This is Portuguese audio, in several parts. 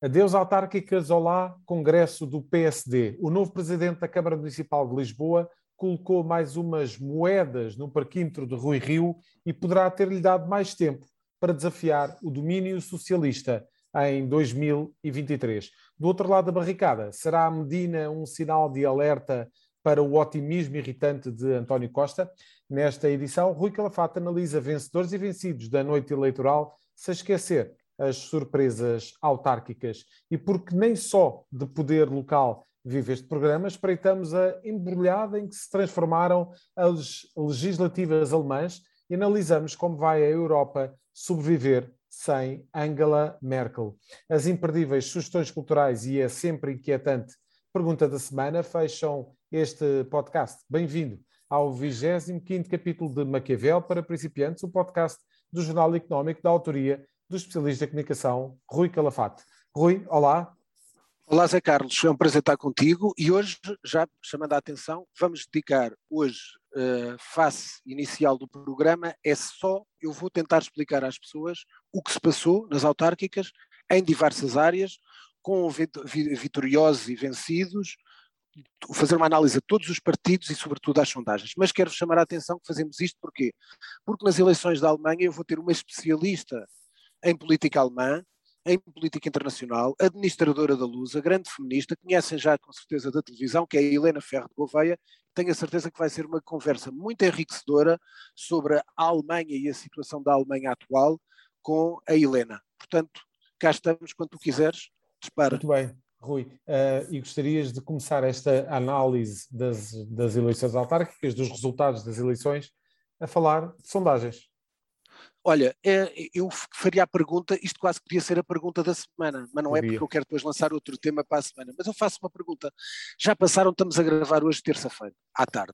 Adeus autárquicas, olá, Congresso do PSD. O novo presidente da Câmara Municipal de Lisboa colocou mais umas moedas no parquímetro de Rui Rio e poderá ter-lhe dado mais tempo para desafiar o domínio socialista em 2023. Do outro lado da barricada, será a Medina um sinal de alerta para o otimismo irritante de António Costa? Nesta edição, Rui Calafate analisa vencedores e vencidos da noite eleitoral, sem esquecer as surpresas autárquicas. E porque nem só de poder local vive este programa, espreitamos a embrulhada em que se transformaram as legislativas alemãs e analisamos como vai a Europa sobreviver sem Angela Merkel. As imperdíveis sugestões culturais e a sempre inquietante pergunta da semana fecham este podcast. Bem-vindo ao 25 capítulo de Maquiavel para principiantes, o podcast do Jornal Económico da autoria do especialista de comunicação Rui Calafate. Rui, olá. Olá, Zé Carlos, é um prazer estar contigo e hoje, já chamando a atenção, vamos dedicar hoje, uh, face inicial do programa, é só, eu vou tentar explicar às pessoas o que se passou nas autárquicas em diversas áreas, com vitoriosos e vencidos, fazer uma análise a todos os partidos e sobretudo às sondagens. Mas quero chamar a atenção que fazemos isto porquê? Porque nas eleições da Alemanha eu vou ter uma especialista em política alemã, em política internacional, administradora da Lusa, grande feminista, conhecem já com certeza da televisão, que é a Helena Ferro de Gouveia. Tenho a certeza que vai ser uma conversa muito enriquecedora sobre a Alemanha e a situação da Alemanha atual com a Helena. Portanto, cá estamos, quando tu quiseres, dispara. Muito bem. Rui, uh, e gostarias de começar esta análise das, das eleições autárquicas, dos resultados das eleições, a falar de sondagens. Olha, é, eu faria a pergunta, isto quase podia ser a pergunta da semana, mas não é porque eu quero depois lançar outro tema para a semana. Mas eu faço uma pergunta. Já passaram, estamos a gravar hoje terça-feira, à tarde.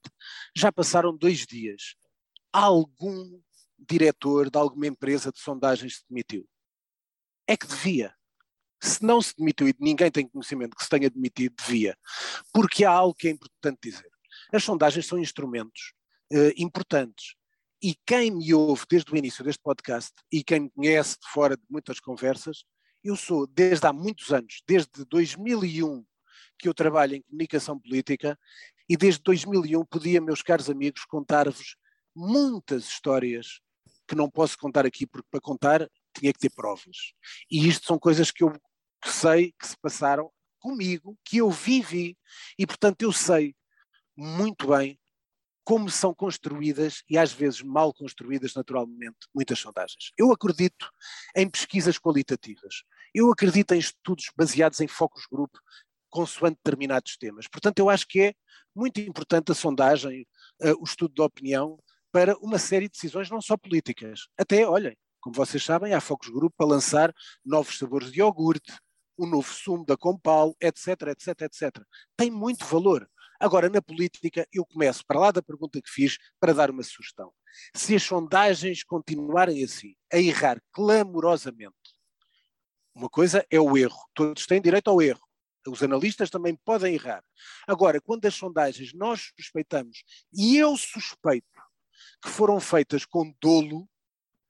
Já passaram dois dias. Algum diretor de alguma empresa de sondagens se demitiu? É que devia. Se não se demitiu e ninguém tem conhecimento que se tenha demitido, devia. Porque há algo que é importante dizer. As sondagens são instrumentos uh, importantes e quem me ouve desde o início deste podcast e quem me conhece de fora de muitas conversas, eu sou desde há muitos anos, desde 2001 que eu trabalho em comunicação política e desde 2001 podia, meus caros amigos, contar-vos muitas histórias que não posso contar aqui porque para contar tinha que ter provas. E isto são coisas que eu sei que se passaram comigo, que eu vivi e portanto eu sei muito bem como são construídas e às vezes mal construídas naturalmente muitas sondagens. Eu acredito em pesquisas qualitativas. Eu acredito em estudos baseados em focus group consoante determinados temas. Portanto, eu acho que é muito importante a sondagem, uh, o estudo de opinião para uma série de decisões não só políticas. Até, olhem, como vocês sabem, há focus group para lançar novos sabores de iogurte, o novo sumo da Compal, etc, etc, etc. Tem muito valor. Agora, na política, eu começo, para lá da pergunta que fiz, para dar uma sugestão. Se as sondagens continuarem assim, a errar clamorosamente, uma coisa é o erro, todos têm direito ao erro, os analistas também podem errar. Agora, quando as sondagens nós suspeitamos, e eu suspeito que foram feitas com dolo,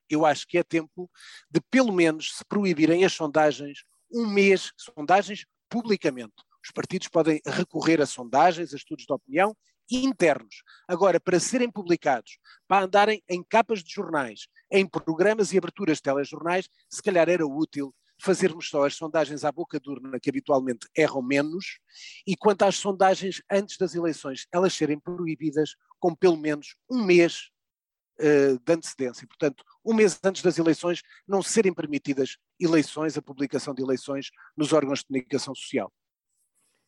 eu acho que é tempo de, pelo menos, se proibirem as sondagens um mês, sondagens publicamente. Os partidos podem recorrer a sondagens, a estudos de opinião internos. Agora, para serem publicados, para andarem em capas de jornais, em programas e aberturas de telejornais, se calhar era útil fazermos só as sondagens à boca de urna, que habitualmente erram menos, e quanto às sondagens antes das eleições, elas serem proibidas com pelo menos um mês uh, de antecedência. Portanto, um mês antes das eleições, não serem permitidas eleições, a publicação de eleições nos órgãos de comunicação social.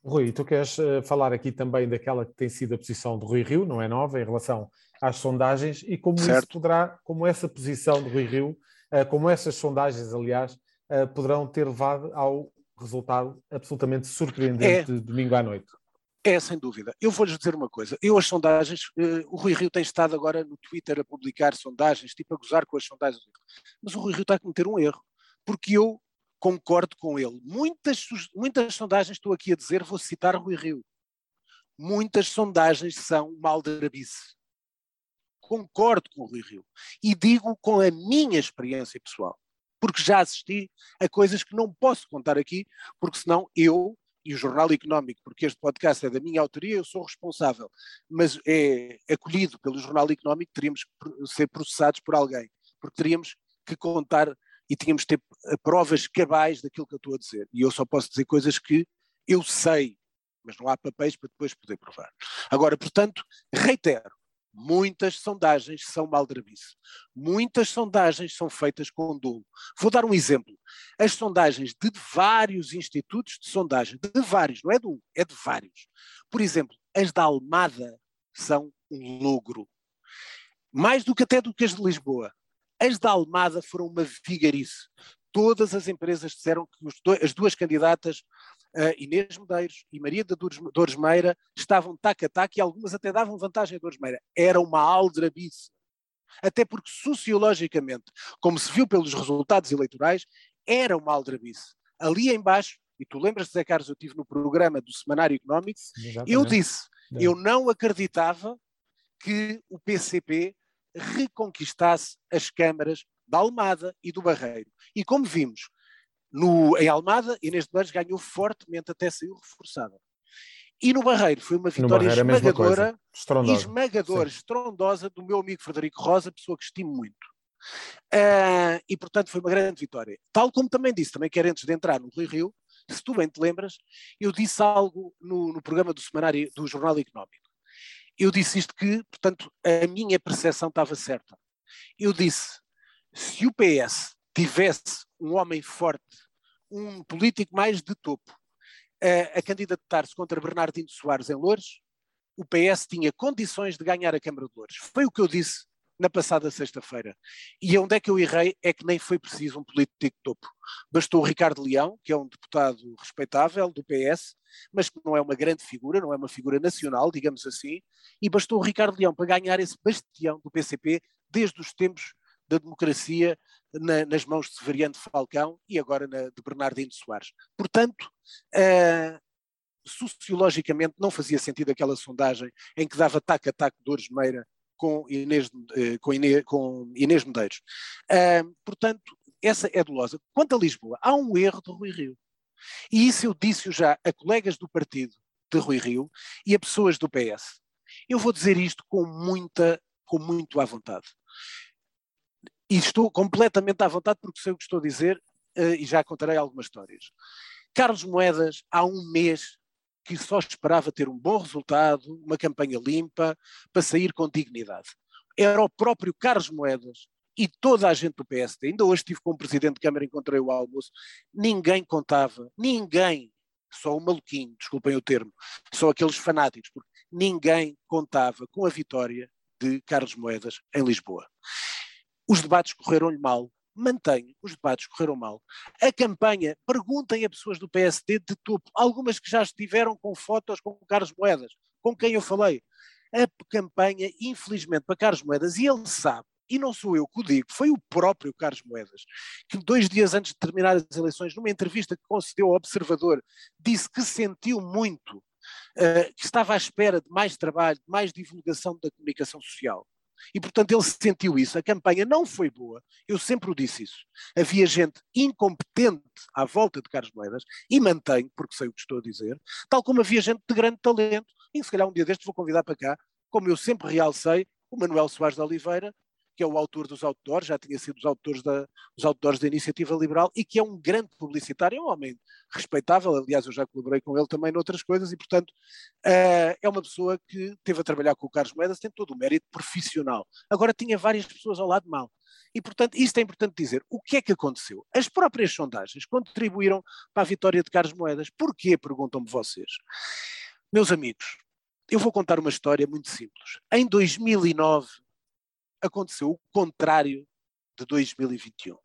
Rui, tu queres uh, falar aqui também daquela que tem sido a posição de Rui Rio, não é nova, em relação às sondagens, e como certo. isso poderá, como essa posição de Rui Rio, uh, como essas sondagens, aliás, uh, poderão ter levado ao resultado absolutamente surpreendente é, de domingo à noite. É, sem dúvida. Eu vou-lhes dizer uma coisa. Eu, as sondagens, o Rui Rio tem estado agora no Twitter a publicar sondagens, tipo a gozar com as sondagens. Mas o Rui Rio está a cometer um erro. Porque eu concordo com ele. Muitas, muitas sondagens, estou aqui a dizer, vou citar Rui Rio. Muitas sondagens são maldrabice. Concordo com o Rui Rio. E digo com a minha experiência pessoal. porque já assisti a coisas que não posso contar aqui, porque senão eu e o Jornal Económico, porque este podcast é da minha autoria, eu sou responsável, mas é acolhido pelo Jornal Económico, teríamos que ser processados por alguém, porque teríamos que contar e tínhamos que ter provas cabais daquilo que eu estou a dizer. E eu só posso dizer coisas que eu sei, mas não há papéis para depois poder provar. Agora, portanto, reitero, Muitas sondagens são maldrabice. Muitas sondagens são feitas com dolo. Vou dar um exemplo. As sondagens de vários institutos de sondagem, de vários, não é de um, é de vários. Por exemplo, as da Almada são um logro. Mais do que até do que as de Lisboa. As da Almada foram uma vigarice. Todas as empresas disseram que as duas candidatas uh, Inês Medeiros e Maria da Dores Meira estavam tac a tac e algumas até davam vantagem a Dores Meira. Era uma aldrabice. Até porque sociologicamente, como se viu pelos resultados eleitorais, era uma aldrabice. Ali embaixo, e tu lembras, Zé Carlos, eu estive no programa do Semanário Económico, Exatamente. eu disse, é. eu não acreditava que o PCP reconquistasse as câmaras da Almada e do Barreiro. E como vimos, no, em Almada, Inês de Barros ganhou fortemente, até saiu reforçada. E no Barreiro foi uma vitória esmagadora, estrondosa. esmagadora, Sim. estrondosa do meu amigo Frederico Rosa, pessoa que estimo muito. Uh, e portanto foi uma grande vitória. Tal como também disse, também quero antes de entrar no Rio Rio, se tu bem te lembras, eu disse algo no, no programa do semanário do Jornal Económico. Eu disse isto que, portanto, a minha percepção estava certa. Eu disse, se o PS tivesse um homem forte, um político mais de topo, a, a candidatar-se contra Bernardino Soares em Loures, o PS tinha condições de ganhar a Câmara de Loures. Foi o que eu disse na passada sexta-feira. E onde é que eu errei é que nem foi preciso um político de topo. Bastou o Ricardo Leão, que é um deputado respeitável do PS, mas que não é uma grande figura, não é uma figura nacional, digamos assim, e bastou o Ricardo Leão para ganhar esse bastião do PCP desde os tempos da democracia na, nas mãos de Severiano de Falcão e agora na, de Bernardino Soares. Portanto, uh, sociologicamente não fazia sentido aquela sondagem em que dava tac a tac Dores Meira com Inês, uh, com Inês, com Inês Medeiros. Uh, portanto, essa é dolosa. Quanto a Lisboa, há um erro de Rui Rio. E isso eu disse já a colegas do partido de Rui Rio e a pessoas do PS. Eu vou dizer isto com muita, com muito à vontade e estou completamente à vontade porque sei o que estou a dizer uh, e já contarei algumas histórias. Carlos Moedas, há um mês, que só esperava ter um bom resultado, uma campanha limpa, para sair com dignidade. Era o próprio Carlos Moedas e toda a gente do PSD. Ainda hoje estive com o presidente de Câmara, encontrei o almoço. Ninguém contava, ninguém, só o maluquinho, desculpem o termo, só aqueles fanáticos, porque ninguém contava com a vitória de Carlos Moedas em Lisboa. Os debates correram-lhe mal. Mantenho, os debates correram mal. A campanha, perguntem a pessoas do PSD de topo, algumas que já estiveram com fotos com Carlos Moedas, com quem eu falei. A campanha, infelizmente, para Carlos Moedas, e ele sabe, e não sou eu que o digo, foi o próprio Carlos Moedas, que dois dias antes de terminar as eleições, numa entrevista que concedeu ao Observador, disse que sentiu muito, uh, que estava à espera de mais trabalho, de mais divulgação da comunicação social. E, portanto, ele sentiu isso. A campanha não foi boa. Eu sempre o disse isso. Havia gente incompetente à volta de Carlos Moedas, e mantenho, porque sei o que estou a dizer, tal como havia gente de grande talento, e se calhar um dia destes vou convidar para cá, como eu sempre realcei, o Manuel Soares de Oliveira, que é o autor dos outdoors, já tinha sido dos autores da, dos outdoors da Iniciativa Liberal e que é um grande publicitário, é um homem respeitável, aliás eu já colaborei com ele também noutras coisas e portanto uh, é uma pessoa que teve a trabalhar com o Carlos Moedas, tem todo o mérito profissional. Agora tinha várias pessoas ao lado mal. E, portanto, isto é importante dizer. O que é que aconteceu? As próprias sondagens contribuíram para a vitória de Carlos Moedas. Porquê? Perguntam-me vocês. Meus amigos, eu vou contar uma história muito simples. Em 2009, aconteceu o contrário de 2021.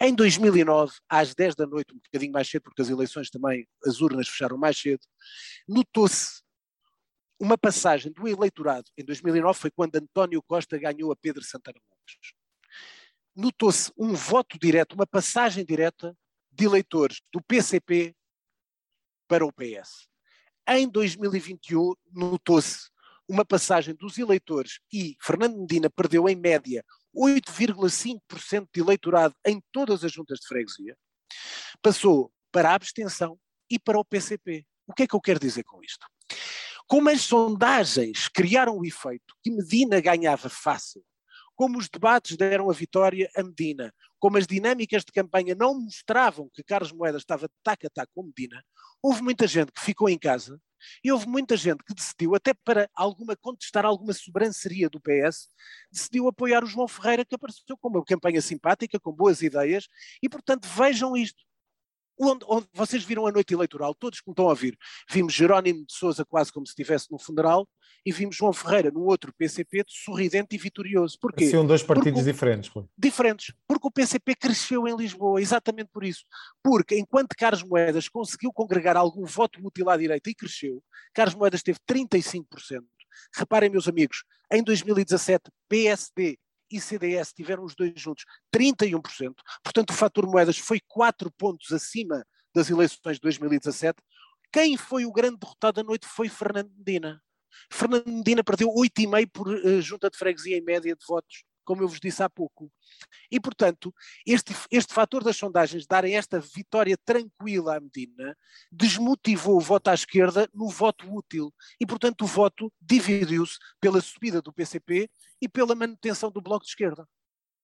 Em 2009, às 10 da noite, um bocadinho mais cedo, porque as eleições também, as urnas fecharam mais cedo, notou-se uma passagem do eleitorado. Em 2009 foi quando António Costa ganhou a Pedro Santana Lopes. Notou-se um voto direto, uma passagem direta de eleitores do PCP para o PS. Em 2021, notou-se uma passagem dos eleitores e Fernando Medina perdeu em média 8,5% de eleitorado em todas as juntas de freguesia, passou para a abstenção e para o PCP. O que é que eu quero dizer com isto? Como as sondagens criaram o efeito que Medina ganhava fácil, como os debates deram a vitória a Medina, como as dinâmicas de campanha não mostravam que Carlos Moedas estava tac a tac com Medina, houve muita gente que ficou em casa e houve muita gente que decidiu, até para alguma contestar alguma sobranceria do PS, decidiu apoiar o João Ferreira, que apareceu com uma campanha simpática, com boas ideias, e portanto vejam isto onde, onde, vocês viram a noite eleitoral, todos que me estão a ouvir, vimos Jerónimo de Souza quase como se estivesse no funeral e vimos João Ferreira no outro PCP sorridente e vitorioso. Porquê? São dois partidos porque, diferentes. Diferentes, porque o PCP cresceu em Lisboa, exatamente por isso. Porque enquanto Carlos Moedas conseguiu congregar algum voto útil à direita e cresceu, Carlos Moedas teve 35%. Reparem, meus amigos, em 2017, PSD e CDS tiveram os dois juntos 31%, portanto o fator moedas foi 4 pontos acima das eleições de 2017. Quem foi o grande derrotado da noite foi Fernando Medina. Fernando Medina perdeu 8,5 por uh, junta de freguesia em média de votos como eu vos disse há pouco. E, portanto, este, este fator das sondagens darem esta vitória tranquila à Medina desmotivou o voto à esquerda no voto útil. E, portanto, o voto dividiu-se pela subida do PCP e pela manutenção do Bloco de Esquerda.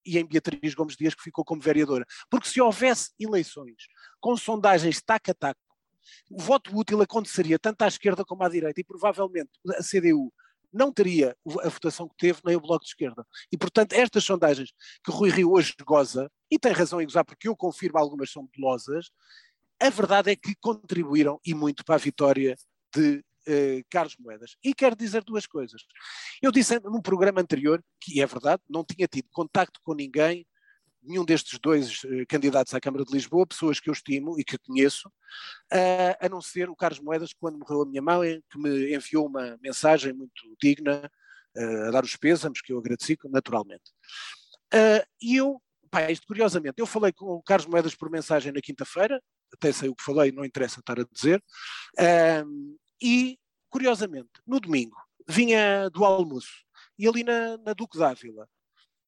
E em Beatriz Gomes Dias, que ficou como vereadora. Porque se houvesse eleições com sondagens tac a tac, o voto útil aconteceria tanto à esquerda como à direita e provavelmente a CDU não teria a votação que teve nem o Bloco de Esquerda. E, portanto, estas sondagens que Rui Rio hoje goza, e tem razão em gozar porque eu confirmo algumas são dolosas, a verdade é que contribuíram e muito para a vitória de eh, Carlos Moedas. E quero dizer duas coisas. Eu disse num programa anterior, que é verdade, não tinha tido contacto com ninguém nenhum destes dois uh, candidatos à Câmara de Lisboa, pessoas que eu estimo e que conheço, a não ser o Carlos Moedas, quando morreu a minha mãe, que me enviou uma mensagem muito digna, uh, a dar os pêsames, que eu agradeci naturalmente. e eu, pá, isto curiosamente, eu falei com o Carlos Moedas por mensagem na quinta-feira, até sei o que falei, não interessa estar a dizer, e, curiosamente, no domingo, vinha do almoço, e ali na, na Duque d'Ávila,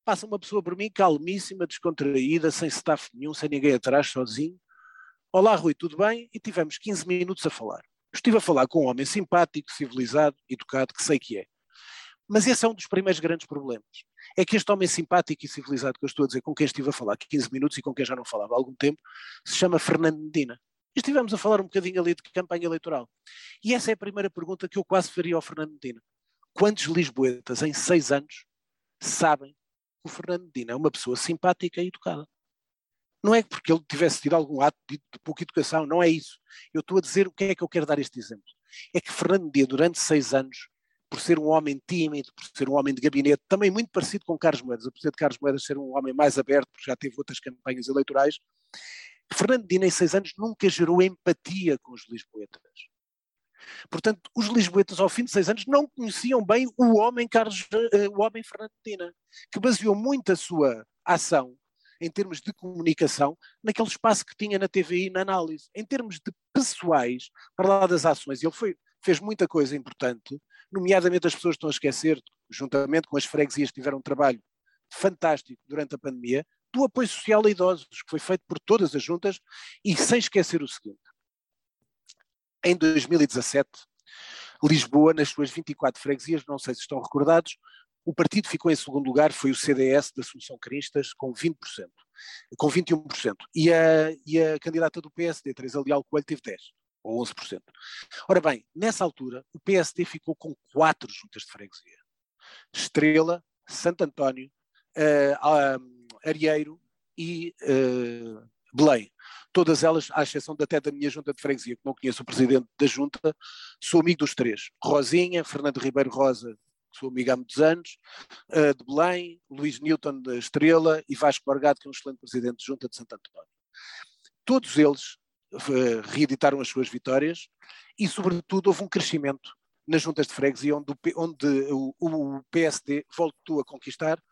Passa uma pessoa por mim, calmíssima, descontraída, sem staff nenhum, sem ninguém atrás, sozinho. Olá, Rui, tudo bem? E tivemos 15 minutos a falar. Estive a falar com um homem simpático, civilizado, educado, que sei que é. Mas esse é um dos primeiros grandes problemas. É que este homem simpático e civilizado que eu estou a dizer, com quem estive a falar 15 minutos e com quem já não falava há algum tempo, se chama Fernando Medina. E estivemos a falar um bocadinho ali de campanha eleitoral. E essa é a primeira pergunta que eu quase faria ao Fernando Medina. Quantos lisboetas em seis anos sabem o Fernando Medina é uma pessoa simpática e educada. Não é porque ele tivesse tido algum ato de, de pouca educação, não é isso. Eu estou a dizer o que é que eu quero dar este exemplo. É que Fernando Medina, durante seis anos, por ser um homem tímido, por ser um homem de gabinete, também muito parecido com Carlos Moedas, apesar de Carlos Moedas ser um homem mais aberto, porque já teve outras campanhas eleitorais, Fernando Medina, em seis anos, nunca gerou empatia com os lisboetas. Portanto, os lisboetas, ao fim de seis anos, não conheciam bem o homem Carlos, uh, o homem Fernando Medina, que baseou muito a sua ação em termos de comunicação, naquele espaço que tinha na TVI na análise. Em termos de pessoais, para lá das ações, ele foi, fez muita coisa importante, nomeadamente as pessoas estão a esquecer, juntamente com as freguesias que tiveram um trabalho fantástico durante a pandemia, do apoio social a idosos, que foi feito por todas as juntas, e sem esquecer o seguinte, em 2017, Lisboa, nas suas 24 freguesias, não sei se estão recordados, o partido ficou em segundo lugar, foi o CDS da Solução Cristas, com 20%, com 21%. E a, e a candidata do PSD, Teresa Leal Coelho, teve 10%, ou 11%. Ora bem, nessa altura, o PSD ficou com quatro juntas de freguesia. Estrela, Santo António, uh, Arieiro e uh, Belém todas elas, à exceção até da minha junta de freguesia, que não conheço o presidente da junta, sou amigo dos três. Rosinha, Fernando Ribeiro Rosa, que sou amigo há muitos anos, uh, de Belém, Luís Newton da Estrela e Vasco Borgado, que é um excelente presidente de junta de Santo António. Todos eles uh, reeditaram as suas vitórias e, sobretudo, houve um crescimento nas juntas de freguesia, onde, onde o, o, PSD voltou a conquistar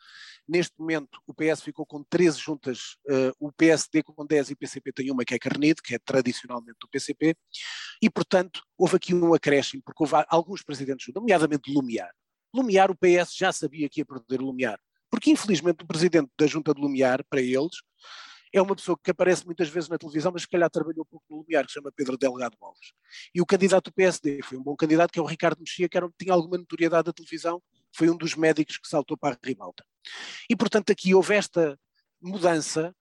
Neste momento, o PS ficou com 13 juntas, uh, o PSD com 10 e o PCP tem uma que é Carnide, que é tradicionalmente do PCP, e, portanto, houve aqui um acréscimo, porque houve alguns presidentes, nomeadamente Lumiar. Lumiar, o PS já sabia que ia perder Lumiar, Porque, infelizmente, o presidente da Junta de Lumiar, para eles, é uma pessoa que aparece muitas vezes na televisão, mas se calhar trabalhou pouco no Lumiar, que se chama Pedro Delgado Alves. E o candidato do PSD foi um bom candidato, que é o Ricardo Mexia, que era, tinha alguma notoriedade da televisão, foi um dos médicos que saltou para a ribalta. E, portanto, aqui houve esta mudança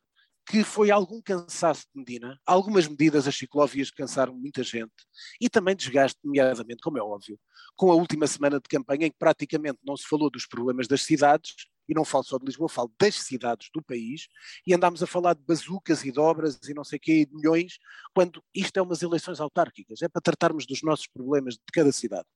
que foi algum cansaço de Medina, algumas medidas, as ciclovias cansaram muita gente, e também desgaste, nomeadamente, como é óbvio, com a última semana de campanha em que praticamente não se falou dos problemas das cidades, e não falo só de Lisboa, falo das cidades do país, e andámos a falar de bazucas e de obras e não sei o quê, e de milhões, quando isto é umas eleições autárquicas, é para tratarmos dos nossos problemas de cada cidade.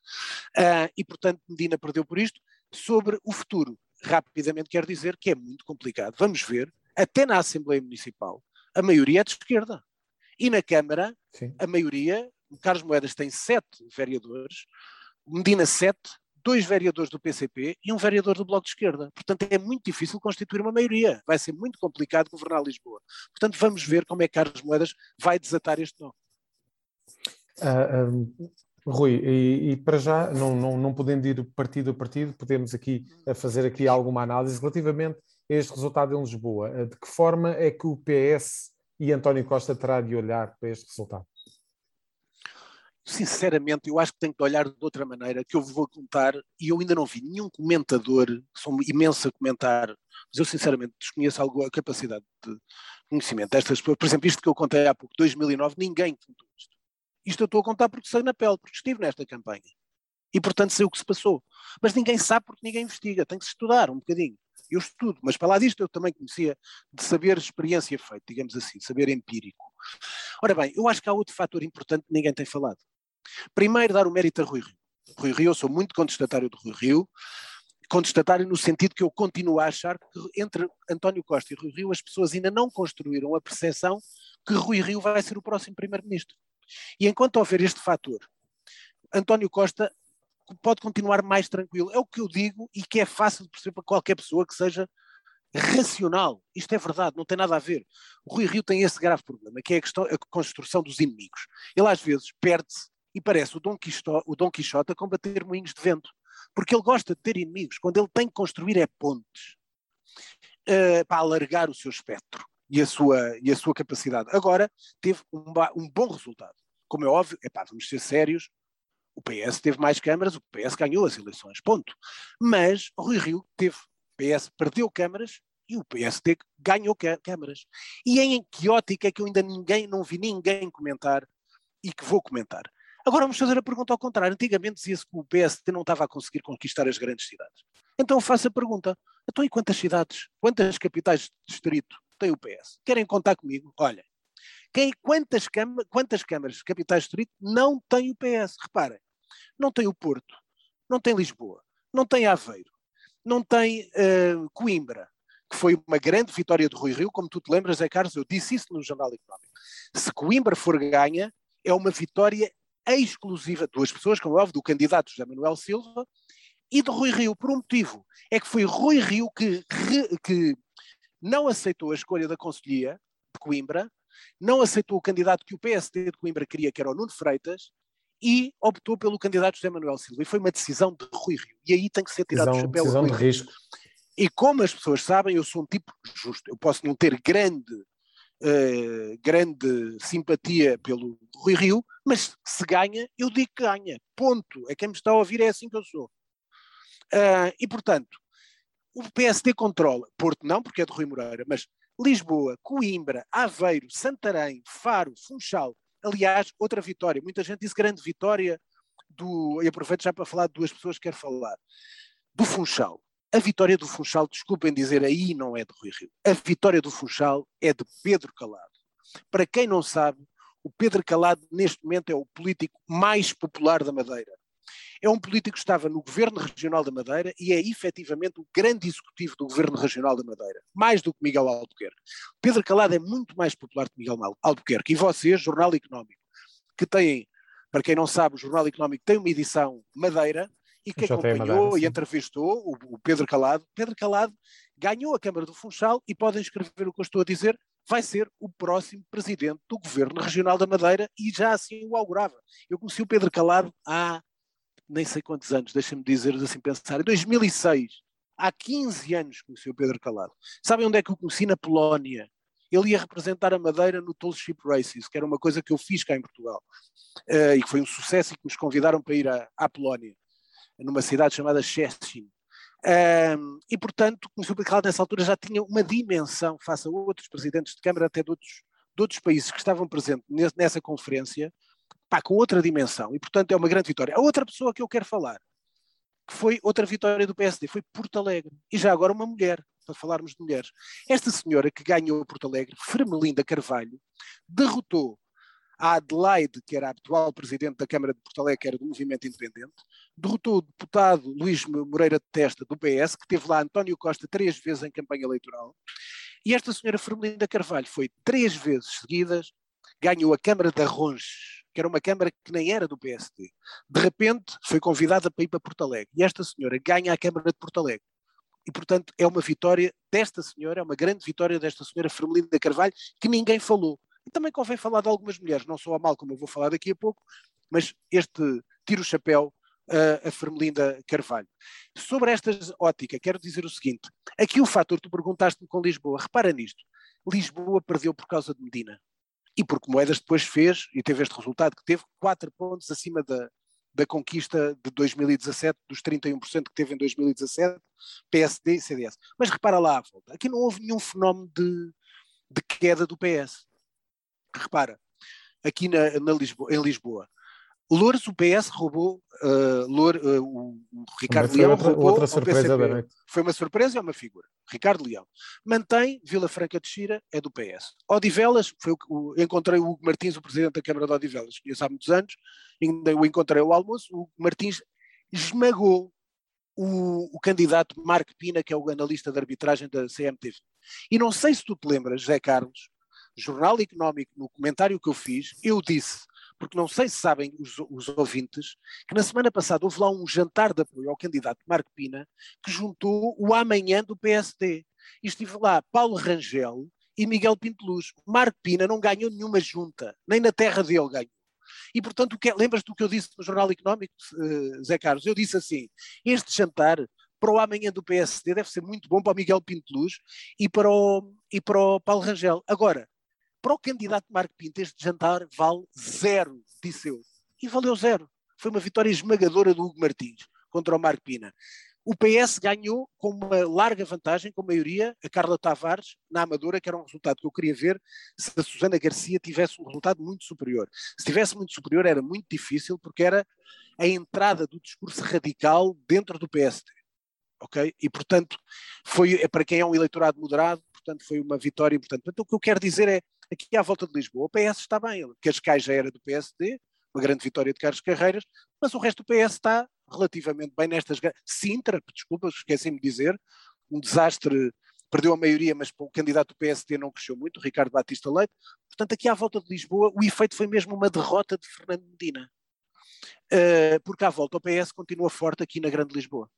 Uh, e, portanto, Medina perdeu por isto. Sobre o futuro, rapidamente quero dizer que é muito complicado. Vamos ver até na Assembleia Municipal, a maioria é de esquerda. E na Câmara, Sim. a maioria, Carlos Moedas tem sete vereadores, Medina sete, dois vereadores do PCP e um vereador do Bloco de Esquerda. Portanto, é muito difícil constituir uma maioria. Vai ser muito complicado governar Lisboa. Portanto, vamos ver como é que Carlos Moedas vai desatar este nó. Uh, ah, um, Rui, e, e, para já, não, não, não podendo ir partido a partido, podemos aqui fazer aqui alguma análise relativamente este resultado em Lisboa. De que forma é que o PS e António Costa terá de olhar para este resultado? Sinceramente, eu acho que tenho que olhar de outra maneira, que eu vou contar, e eu ainda não vi nenhum comentador, sou imenso a comentar, mas eu sinceramente desconheço algo, a capacidade de conhecimento destas pessoas. Por exemplo, isto que eu contei há pouco, 2009, ninguém contou isto. Isto eu estou a contar porque sei na pele, porque estive nesta campanha. E, portanto, sei o que se passou. Mas ninguém sabe porque ninguém investiga. Tem que se estudar um bocadinho eu estudo, mas para lá disto eu também conhecia de saber experiência feita, digamos assim, saber empírico. Ora bem, eu acho que há outro fator importante que ninguém tem falado. Primeiro, dar o mérito a Rui Rio. Rui Rio, eu sou muito contestatário de Rui Rio, contestatário no sentido que eu continuo a achar que entre António Costa e Rui Rio as pessoas ainda não construíram a percepção que Rui Rio vai ser o próximo primeiro-ministro. E enquanto houver este fator, António Costa pode continuar mais tranquilo. É o que eu digo e que é fácil de perceber para qualquer pessoa que seja racional. Isto é verdade, não tem nada a ver. O Rui Rio tem esse grave problema, que é a, questão, a construção dos inimigos. Ele às vezes perde-se e parece o Dom, Quixote, o Dom Quixote a combater moinhos de vento. Porque ele gosta de ter inimigos. Quando ele tem que construir é pontes uh, para alargar o seu espectro e a sua, e a sua capacidade. Agora teve um, um bom resultado. Como é óbvio, epá, vamos ser sérios, o PS teve mais câmaras, o PS ganhou as eleições, ponto. Mas Rui Rio teve, o PS perdeu câmaras e o PSD ganhou câmaras. E em que ótica é que eu ainda ninguém, não vi ninguém comentar e que vou comentar. Agora vamos fazer a pergunta ao contrário. Antigamente dizia-se que o PSD não estava a conseguir conquistar as grandes cidades. Então faço a pergunta. Então e quantas cidades, quantas capitais de distrito tem o PS? Querem contar comigo? Olha, quem, quantas, quantas câmaras capitais de distrito não tem o PS? Reparem, não tem o Porto, não tem Lisboa, não tem Aveiro, não tem uh, Coimbra, que foi uma grande vitória de Rui Rio, como tu te lembras, é Carlos, eu disse isso no Jornal Económico. Se Coimbra for ganha, é uma vitória exclusiva, duas pessoas, como é óbvio, do candidato José Manuel Silva e de Rui Rio, por um motivo, é que foi Rui Rio que, que não aceitou a escolha da Conselhia de Coimbra, não aceitou o candidato que o PSD de Coimbra queria, que era o Nuno Freitas, e optou pelo candidato José Manuel Silva. E foi uma decisão de Rui Rio. E aí tem que ser tirado decisão, o chapéu. Decisão de risco. E como as pessoas sabem, eu sou um tipo justo. Eu posso não ter grande, uh, grande simpatia pelo Rui Rio, mas se ganha, eu digo que ganha. Ponto. É quem me está a ouvir, é assim que eu sou. Uh, e portanto, o PSD controla, Porto não, porque é de Rui Moreira, mas Lisboa, Coimbra, Aveiro, Santarém, Faro, Funchal, Aliás, outra vitória, muita gente disse grande vitória do, e aproveito já para falar de duas pessoas que quero falar, do Funchal. A vitória do Funchal, desculpem dizer, aí não é de Rui Rio. A vitória do Funchal é de Pedro Calado. Para quem não sabe, o Pedro Calado neste momento é o político mais popular da Madeira. É um político que estava no Governo Regional da Madeira e é efetivamente o grande executivo do Governo Regional da Madeira, mais do que Miguel Albuquerque. Pedro Calado é muito mais popular que Miguel Albuquerque. E vocês, Jornal Económico, que têm, para quem não sabe, o Jornal Económico tem uma edição Madeira e que acompanhou Madeira, e entrevistou o, Pedro Calado. Pedro Calado ganhou a Câmara do Funchal e podem escrever o que eu estou a dizer, vai ser o próximo presidente do Governo Regional da Madeira e já assim o augurava. Eu conheci o Pedro Calado há nem sei quantos anos, deixa-me dizer assim pensar, em 2006, Há 15 anos conheci o Pedro Calado. Sabem onde é que o conheci? Na Polónia. Ele ia representar a Madeira no Tall Ship Races, que era uma coisa que eu fiz cá em Portugal. Uh, e que foi um sucesso e que nos convidaram para ir à, à Polónia, numa cidade chamada Szczecin. Um, e, portanto, o Pedro Calado nessa altura já tinha uma dimensão face a outros presidentes de Câmara, até de outros, de outros países que estavam presentes nessa conferência, pá, com outra dimensão. E, portanto, é uma grande vitória. A outra pessoa que eu quero falar que foi outra vitória do PSD, foi Porto Alegre. E já agora uma mulher, para falarmos de mulheres. Esta senhora que ganhou Porto Alegre, Fermelinda Carvalho, derrotou a Adelaide, que era a atual presidente da Câmara de Porto Alegre, que era do Movimento Independente, derrotou o deputado Luís Moreira de Testa, do PS, que teve lá António Costa três vezes em campanha eleitoral, e esta senhora Fermelinda Carvalho foi três vezes seguidas, ganhou a Câmara de Arronches, que era uma Câmara que nem era do PSD. De repente foi convidada para ir para Porto Alegre. E esta senhora ganha a Câmara de Porto Alegre. E, portanto, é uma vitória desta senhora, é uma grande vitória desta senhora Fermelina Carvalho, que ninguém falou. E também convém falar de algumas mulheres, não só a mal, como eu vou falar daqui a pouco, mas este tiro o chapéu a, a Fermelinda Carvalho. Sobre esta ótica, quero dizer o seguinte: aqui o fator, tu perguntaste-me com Lisboa, repara nisto, Lisboa perdeu por causa de Medina e porque Moedas depois fez e teve este resultado, que teve 4 pontos acima da, da conquista de 2017, dos 31% que teve em 2017, PSD e CDS. Mas repara lá volta, aqui não houve nenhum fenómeno de, de queda do PS. Repara, aqui na, na Lisboa, em Lisboa, Louros, o PS roubou, uh, uh, o, Ricardo Leão outra, roubou outra surpresa da noite. Foi uma surpresa, é uma figura. Ricardo Leão. Mantém, Vila Franca de Xira é do PS. Odivelas, foi o, o, encontrei o Hugo Martins, o presidente da Câmara de Odivelas, conheço há muitos anos, ainda o encontrei ao almoço, o Hugo Martins esmagou o, o, candidato Marco Pina, que é o analista de arbitragem da CMTV. E não sei se tu te lembras, José Carlos, Jornal Económico, no comentário que eu fiz, eu disse porque não sei se sabem os, os, ouvintes, que na semana passada houve lá um jantar de apoio ao candidato Marco Pina, que juntou o amanhã do PSD. E estive lá Paulo Rangel e Miguel Pinteluz. Marco Pina não ganhou nenhuma junta, nem na terra dele ganhou. E, portanto, é, lembras-te do que eu disse no Jornal Económico, uh, Zé Carlos? Eu disse assim: este jantar para o amanhã do PSD deve ser muito bom para o Miguel Pinteluz e para o, e para o Paulo Rangel. Agora, para o candidato Marco Pinto, este jantar vale zero, disse eu. E valeu zero. Foi uma vitória esmagadora do Hugo Martins contra o Marco Pina. O PS ganhou com uma larga vantagem, com maioria, a Carla Tavares, na Amadora, que era um resultado que eu queria ver se a Susana Garcia tivesse um resultado muito superior. Se tivesse muito superior era muito difícil, porque era a entrada do discurso radical dentro do PSD. Ok? E, portanto, foi para quem é um eleitorado moderado, portanto, foi uma vitória importante. Portanto, o que eu quero dizer é aqui à volta de Lisboa, o PS está bem. Cascais já era do PSD, uma grande vitória de Carlos Carreiras, mas o resto do PS está relativamente bem nestas. Sintra, desculpa, esqueci-me de dizer, um desastre, perdeu a maioria, mas o candidato do PSD não cresceu muito, Ricardo Batista Leite. Portanto, aqui à volta de Lisboa, o efeito foi mesmo uma derrota de Fernando Medina. Uh, porque à volta o PS continua forte aqui na Grande Lisboa.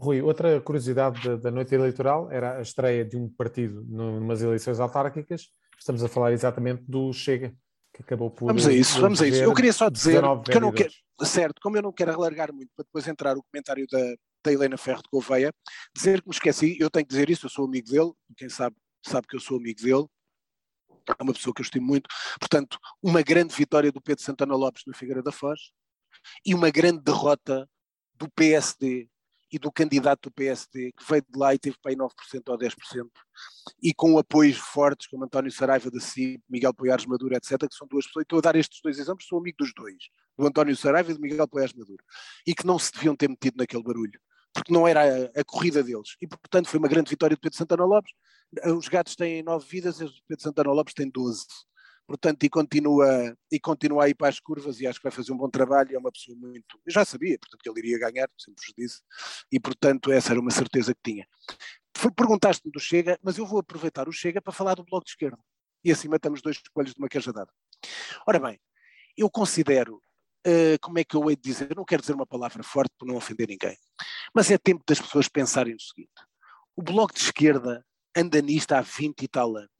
Rui, outra curiosidade da, da, noite eleitoral era a estreia de um partido numas eleições autárquicas. Estamos a falar exatamente do Chega, que acabou por. Vamos a isso, vamos a isso. Eu queria só dizer que eu não quero, certo, como eu não quero alargar muito para depois entrar o comentário da, da Helena Ferro de Gouveia, dizer que me esqueci, eu tenho que dizer isso, eu sou amigo dele, quem sabe, sabe que eu sou amigo dele, é uma pessoa que eu estimo muito. Portanto, uma grande vitória do Pedro Santana Lopes na Figueira da Foz e uma grande derrota do PSD e do candidato do PSD, que veio de lá e teve para aí 9% ou 10%, e com apoios fortes, como António Saraiva da CIP, Miguel Poiares Maduro, etc., que são duas pessoas, estou a dar estes dois exemplos, sou amigo dos dois, do António Saraiva e do Miguel Poiares Maduro, e que não se deviam ter metido naquele barulho, porque não era a, a corrida deles, e portanto foi uma grande vitória de Pedro Santana Lopes, os gatos têm nove vidas, e Pedro Santana Lopes tem 12, portanto, e continua, e continua a ir para as curvas e acho que vai fazer um bom trabalho, é uma pessoa muito, eu já sabia, portanto, que ele iria ganhar, sempre vos disse, e portanto essa era uma certeza que tinha. Perguntaste-me do Chega, mas eu vou aproveitar o Chega para falar do Bloco de Esquerda, e assim matamos dois coelhos de uma cajadada. Ora bem, eu considero, uh, como é que eu hei de dizer, não quero dizer uma palavra forte para não ofender ninguém, mas é tempo das pessoas pensarem no seguinte, o Bloco de Esquerda anda nisto há 20 e tal anos,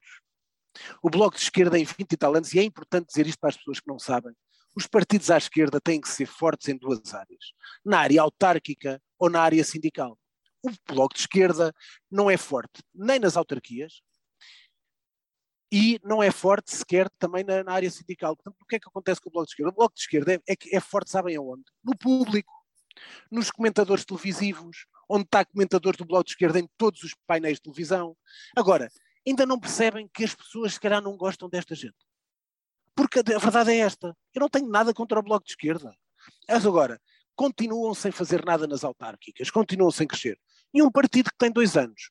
o Bloco de Esquerda em 20 e tal anos, e é importante dizer isto para as pessoas que não sabem, os partidos à esquerda têm que ser fortes em duas áreas, na área autárquica ou na área sindical. o Bloco de Esquerda não é forte nem nas autarquias e não é forte sequer também na, na área sindical. Portanto, o que é que acontece com o Bloco de Esquerda? O Bloco de Esquerda é, é, é forte, sabem aonde? No público, nos comentadores televisivos, onde está comentador do Bloco de Esquerda em todos os painéis de televisão. Agora, ainda não percebem que as pessoas, se calhar, não gostam desta gente. Porque a verdade é esta: eu não tenho nada contra o Bloco de Esquerda. Mas agora, continuam sem fazer nada nas autárquicas, continuam sem crescer. E um partido que tem dois anos,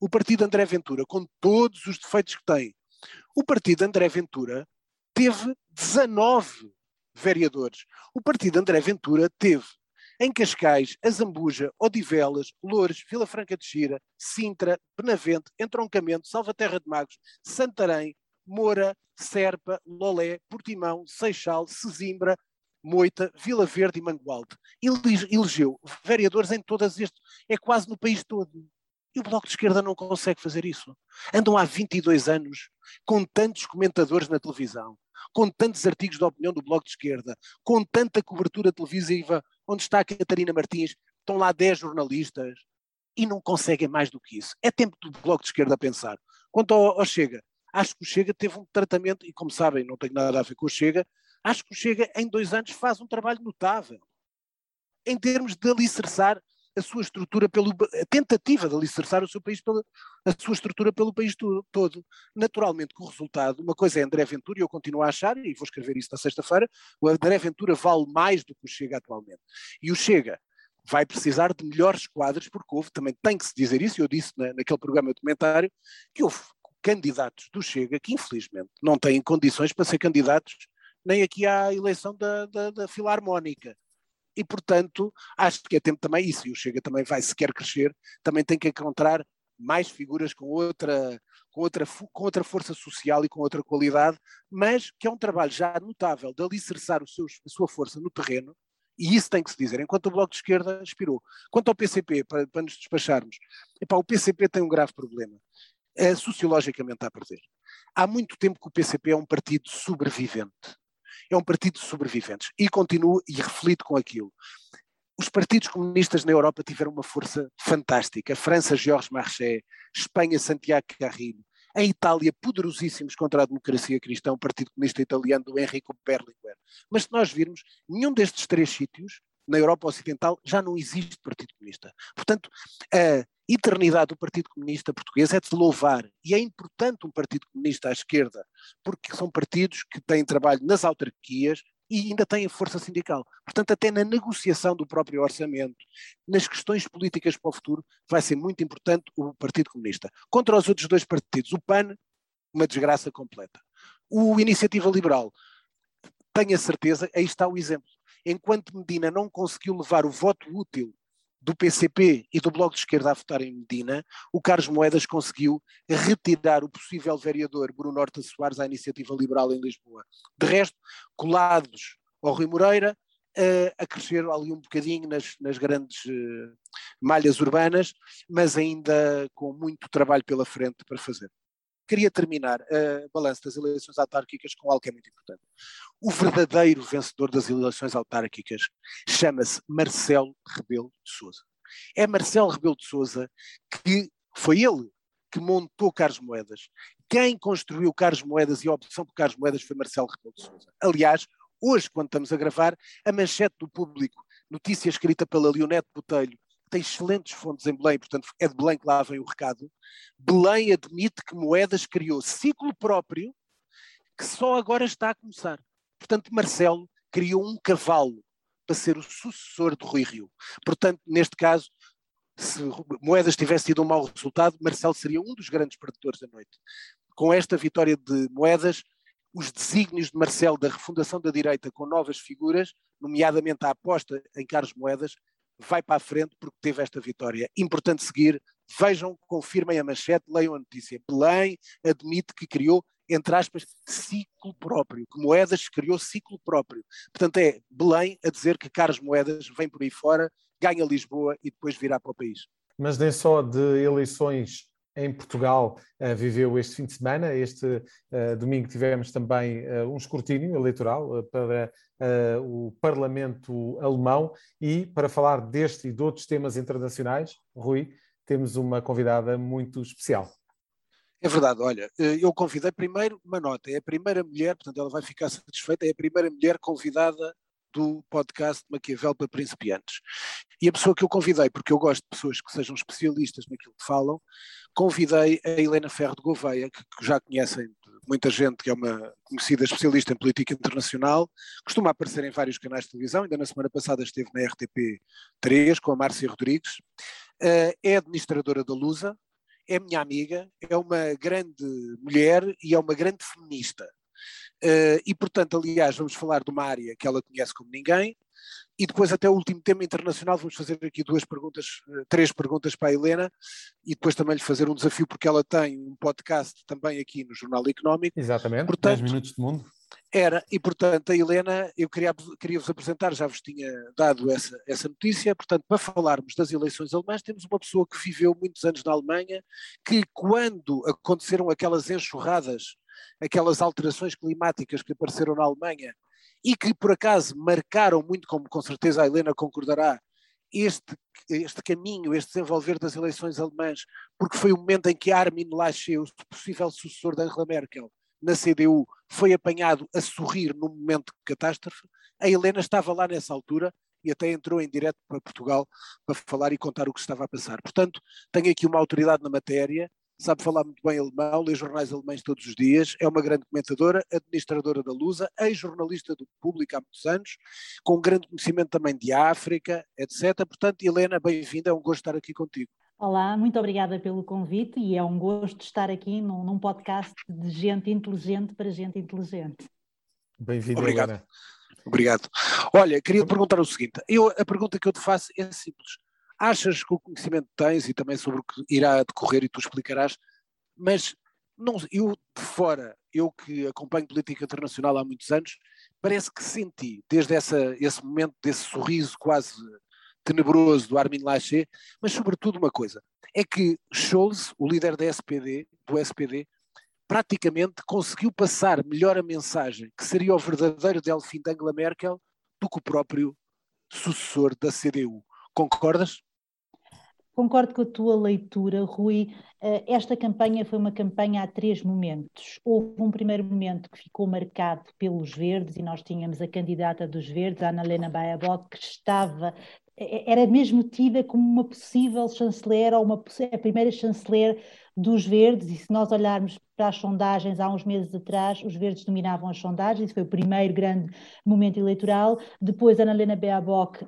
o partido André Ventura, com todos os defeitos que tem, o partido André Ventura teve 19 vereadores. O partido André Ventura teve em Cascais, Azambuja, Odivelas, Loures, Vila Franca de Xira, Sintra, Benavente, Entroncamento, Salvaterra de Magos, Santarém, Moura, Serpa, Lolé, Portimão, Seixal, Sesimbra, Moita, Vila Verde e Mangualde. Elegeu vereadores em todas estes, é quase no país todo. E o Bloco de Esquerda não consegue fazer isso. Andam há 22 anos com tantos comentadores na televisão, com tantos artigos de opinião do Bloco de Esquerda, com tanta cobertura televisiva, onde está a Catarina Martins, estão lá 10 jornalistas e não conseguem mais do que isso. É tempo do Bloco de Esquerda pensar. Quanto ao, ao Chega, acho que o Chega teve um tratamento, e como sabem, não tem nada a ver com o Chega, acho que o Chega em dois anos faz um trabalho notável em termos de alicerçar a sua estrutura pelo a tentativa de alicerçar o seu país pela a sua estrutura pelo país todo. Naturalmente que o resultado, uma coisa é André Ventura, e eu continuo a achar, e vou escrever isso na sexta-feira, o André Ventura vale mais do que o Chega atualmente. E o Chega vai precisar de melhores quadros, porque houve, também tem que se dizer isso, eu disse na, naquele programa de comentário, que houve candidatos do Chega que infelizmente não têm condições para ser candidatos nem aqui à eleição da, da, da Filarmónica e, portanto, acho que é tempo também isso, e o Chega também vai, se quer crescer, também tem que encontrar mais figuras com outra, com outra, com outra força social e com outra qualidade, mas que é um trabalho já notável de alicerçar os seus, a sua força no terreno, e isso tem que se dizer, enquanto o Bloco de Esquerda expirou. Quanto ao PCP, para, para nos despacharmos, epá, o PCP tem um grave problema. É, sociologicamente a perder. Há muito tempo que o PCP é um partido sobrevivente é um partido de sobreviventes e continuo e reflito com aquilo. Os partidos comunistas na Europa tiveram uma força fantástica. A França, Georges Marchais, Espanha, Santiago Carrilho, em Itália, poderosíssimos contra a democracia cristã, o Partido Comunista Italiano do Enrico Berlinguer. Mas se nós virmos, nenhum destes três sítios, na Europa Ocidental, já não existe Partido Comunista. Portanto, a eternidade do Partido Comunista Português é de louvar. E é importante um Partido Comunista à esquerda, porque são partidos que têm trabalho nas autarquias e ainda têm força sindical. Portanto, até na negociação do próprio orçamento, nas questões políticas para o futuro, vai ser muito importante o Partido Comunista. Contra os outros dois partidos, o PAN, uma desgraça completa. O Iniciativa Liberal, tenho a certeza, aí está o exemplo. Enquanto Medina não conseguiu levar o voto útil do PCP e do Bloco de Esquerda a votar em Medina, o Carlos Moedas conseguiu retirar o possível vereador Bruno Horta Soares à iniciativa liberal em Lisboa. De resto, colados ao Rui Moreira, uh, a crescer ali um bocadinho nas, nas grandes uh, malhas urbanas, mas ainda com muito trabalho pela frente para fazer queria terminar a balança das eleições autárquicas com algo que é muito importante. O verdadeiro vencedor das eleições autárquicas chama-se Marcelo Rebelo de Sousa. É Marcelo Rebelo de Sousa que foi ele que montou Carlos Moedas. Quem construiu Carlos Moedas e a opção por Carlos Moedas foi Marcelo Rebelo de Sousa. Aliás, hoje, quando estamos a gravar, a manchete do público, notícia escrita pela Leonete Botelho, tem excelentes fontes em Belém, portanto é de Belém que lá vem o recado. Belém admite que Moedas criou ciclo próprio que só agora está a começar. Portanto, Marcelo criou um cavalo para ser o sucessor de Rui Rio. Portanto, neste caso, se Moedas tivesse tido um mau resultado, Marcelo seria um dos grandes perdedores da noite. Com esta vitória de Moedas, os desígnios de Marcelo da refundação da direita com novas figuras, nomeadamente a aposta em Carlos Moedas, vai para a frente porque teve esta vitória. Importante seguir, vejam, confirmem a manchete, leiam a notícia. Belém admite que criou, entre aspas, ciclo próprio, que Moedas criou ciclo próprio. Portanto, é Belém a dizer que Carlos Moedas vem por aí fora, ganha Lisboa e depois virá para o país. Mas nem só de eleições em Portugal uh, viveu este fim de semana. Este uh, domingo tivemos também uh, um escrutínio eleitoral para o Parlamento Alemão e para falar deste e de outros temas internacionais, Rui, temos uma convidada muito especial. É verdade, olha, eu convidei primeiro uma nota, é a primeira mulher, portanto ela vai ficar satisfeita, é a primeira mulher convidada do podcast Maquiavel para principiantes. E a pessoa que eu convidei, porque eu gosto de pessoas que sejam especialistas naquilo que falam, convidei a Helena Ferro de Gouveia, que, que já conhecem muita gente, que é uma conhecida especialista em política internacional, costuma aparecer em vários canais de televisão, ainda na semana passada esteve na RTP3 com a Márcia Rodrigues, uh, é administradora da Lusa, é minha amiga, é uma grande mulher e é uma grande feminista. Uh, e, portanto, aliás, vamos falar de uma área que ela conhece como ninguém, e depois até o último tema internacional vamos fazer aqui duas perguntas, eh, três perguntas para a Helena e depois também lhe fazer um desafio porque ela tem um podcast também aqui no Jornal Económico. Exatamente, portanto, 10 minutos de mundo. Era, e portanto a Helena, eu queria, queria vos apresentar, já vos tinha dado essa, essa notícia, portanto para falarmos das eleições alemãs temos uma pessoa que viveu muitos anos na Alemanha, que quando aconteceram aquelas enxurradas aquelas alterações climáticas que apareceram na Alemanha e que por acaso marcaram muito, como com certeza a Helena concordará, este, este caminho, este desenvolver das eleições alemãs, porque foi o momento em que Armin Laschet, o possível sucessor de Angela Merkel, na CDU, foi apanhado a sorrir num momento de catástrofe. A Helena estava lá nessa altura e até entrou em direto para Portugal para falar e contar o que estava a passar. Portanto, tenho aqui uma autoridade na matéria sabe falar muito bem alemão, lê jornais alemães todos os dias, é uma grande comentadora, administradora da Lusa, ex-jornalista do Público há muitos anos, com um grande conhecimento também de África, etc. Portanto, Helena, bem-vinda, é um gosto estar aqui contigo. Olá, muito obrigada pelo convite e é um gosto estar aqui num, num podcast de gente inteligente para gente inteligente. Bem-vinda, Helena. Obrigado. Olha, queria te perguntar o seguinte: eu, a pergunta que eu te faço é simples achas que o conhecimento tens e também sobre o que irá decorrer e tu explicarás, mas não, eu de fora, eu que acompanho política internacional há muitos anos, parece que senti desde essa, esse momento desse sorriso quase tenebroso do Armin Laschet, mas sobretudo uma coisa, é que Scholz, o líder da SPD, do SPD, praticamente conseguiu passar melhor a mensagem que seria o verdadeiro Delfim de Angela Merkel do que o próprio sucessor da CDU. Concordas? Concordo com a tua leitura, Rui. Eh, esta campanha foi uma campanha a três momentos. Houve um primeiro momento que ficou marcado pelos verdes, e nós tínhamos a candidata dos verdes, a Annalena Baerbock, que estava era mesmo tida como uma possível chanceler ou uma, a primeira chanceler dos verdes, e se nós olharmos para as sondagens há uns meses atrás, os verdes dominavam as sondagens, foi o primeiro grande momento eleitoral. Depois, Ana Helena Baerbock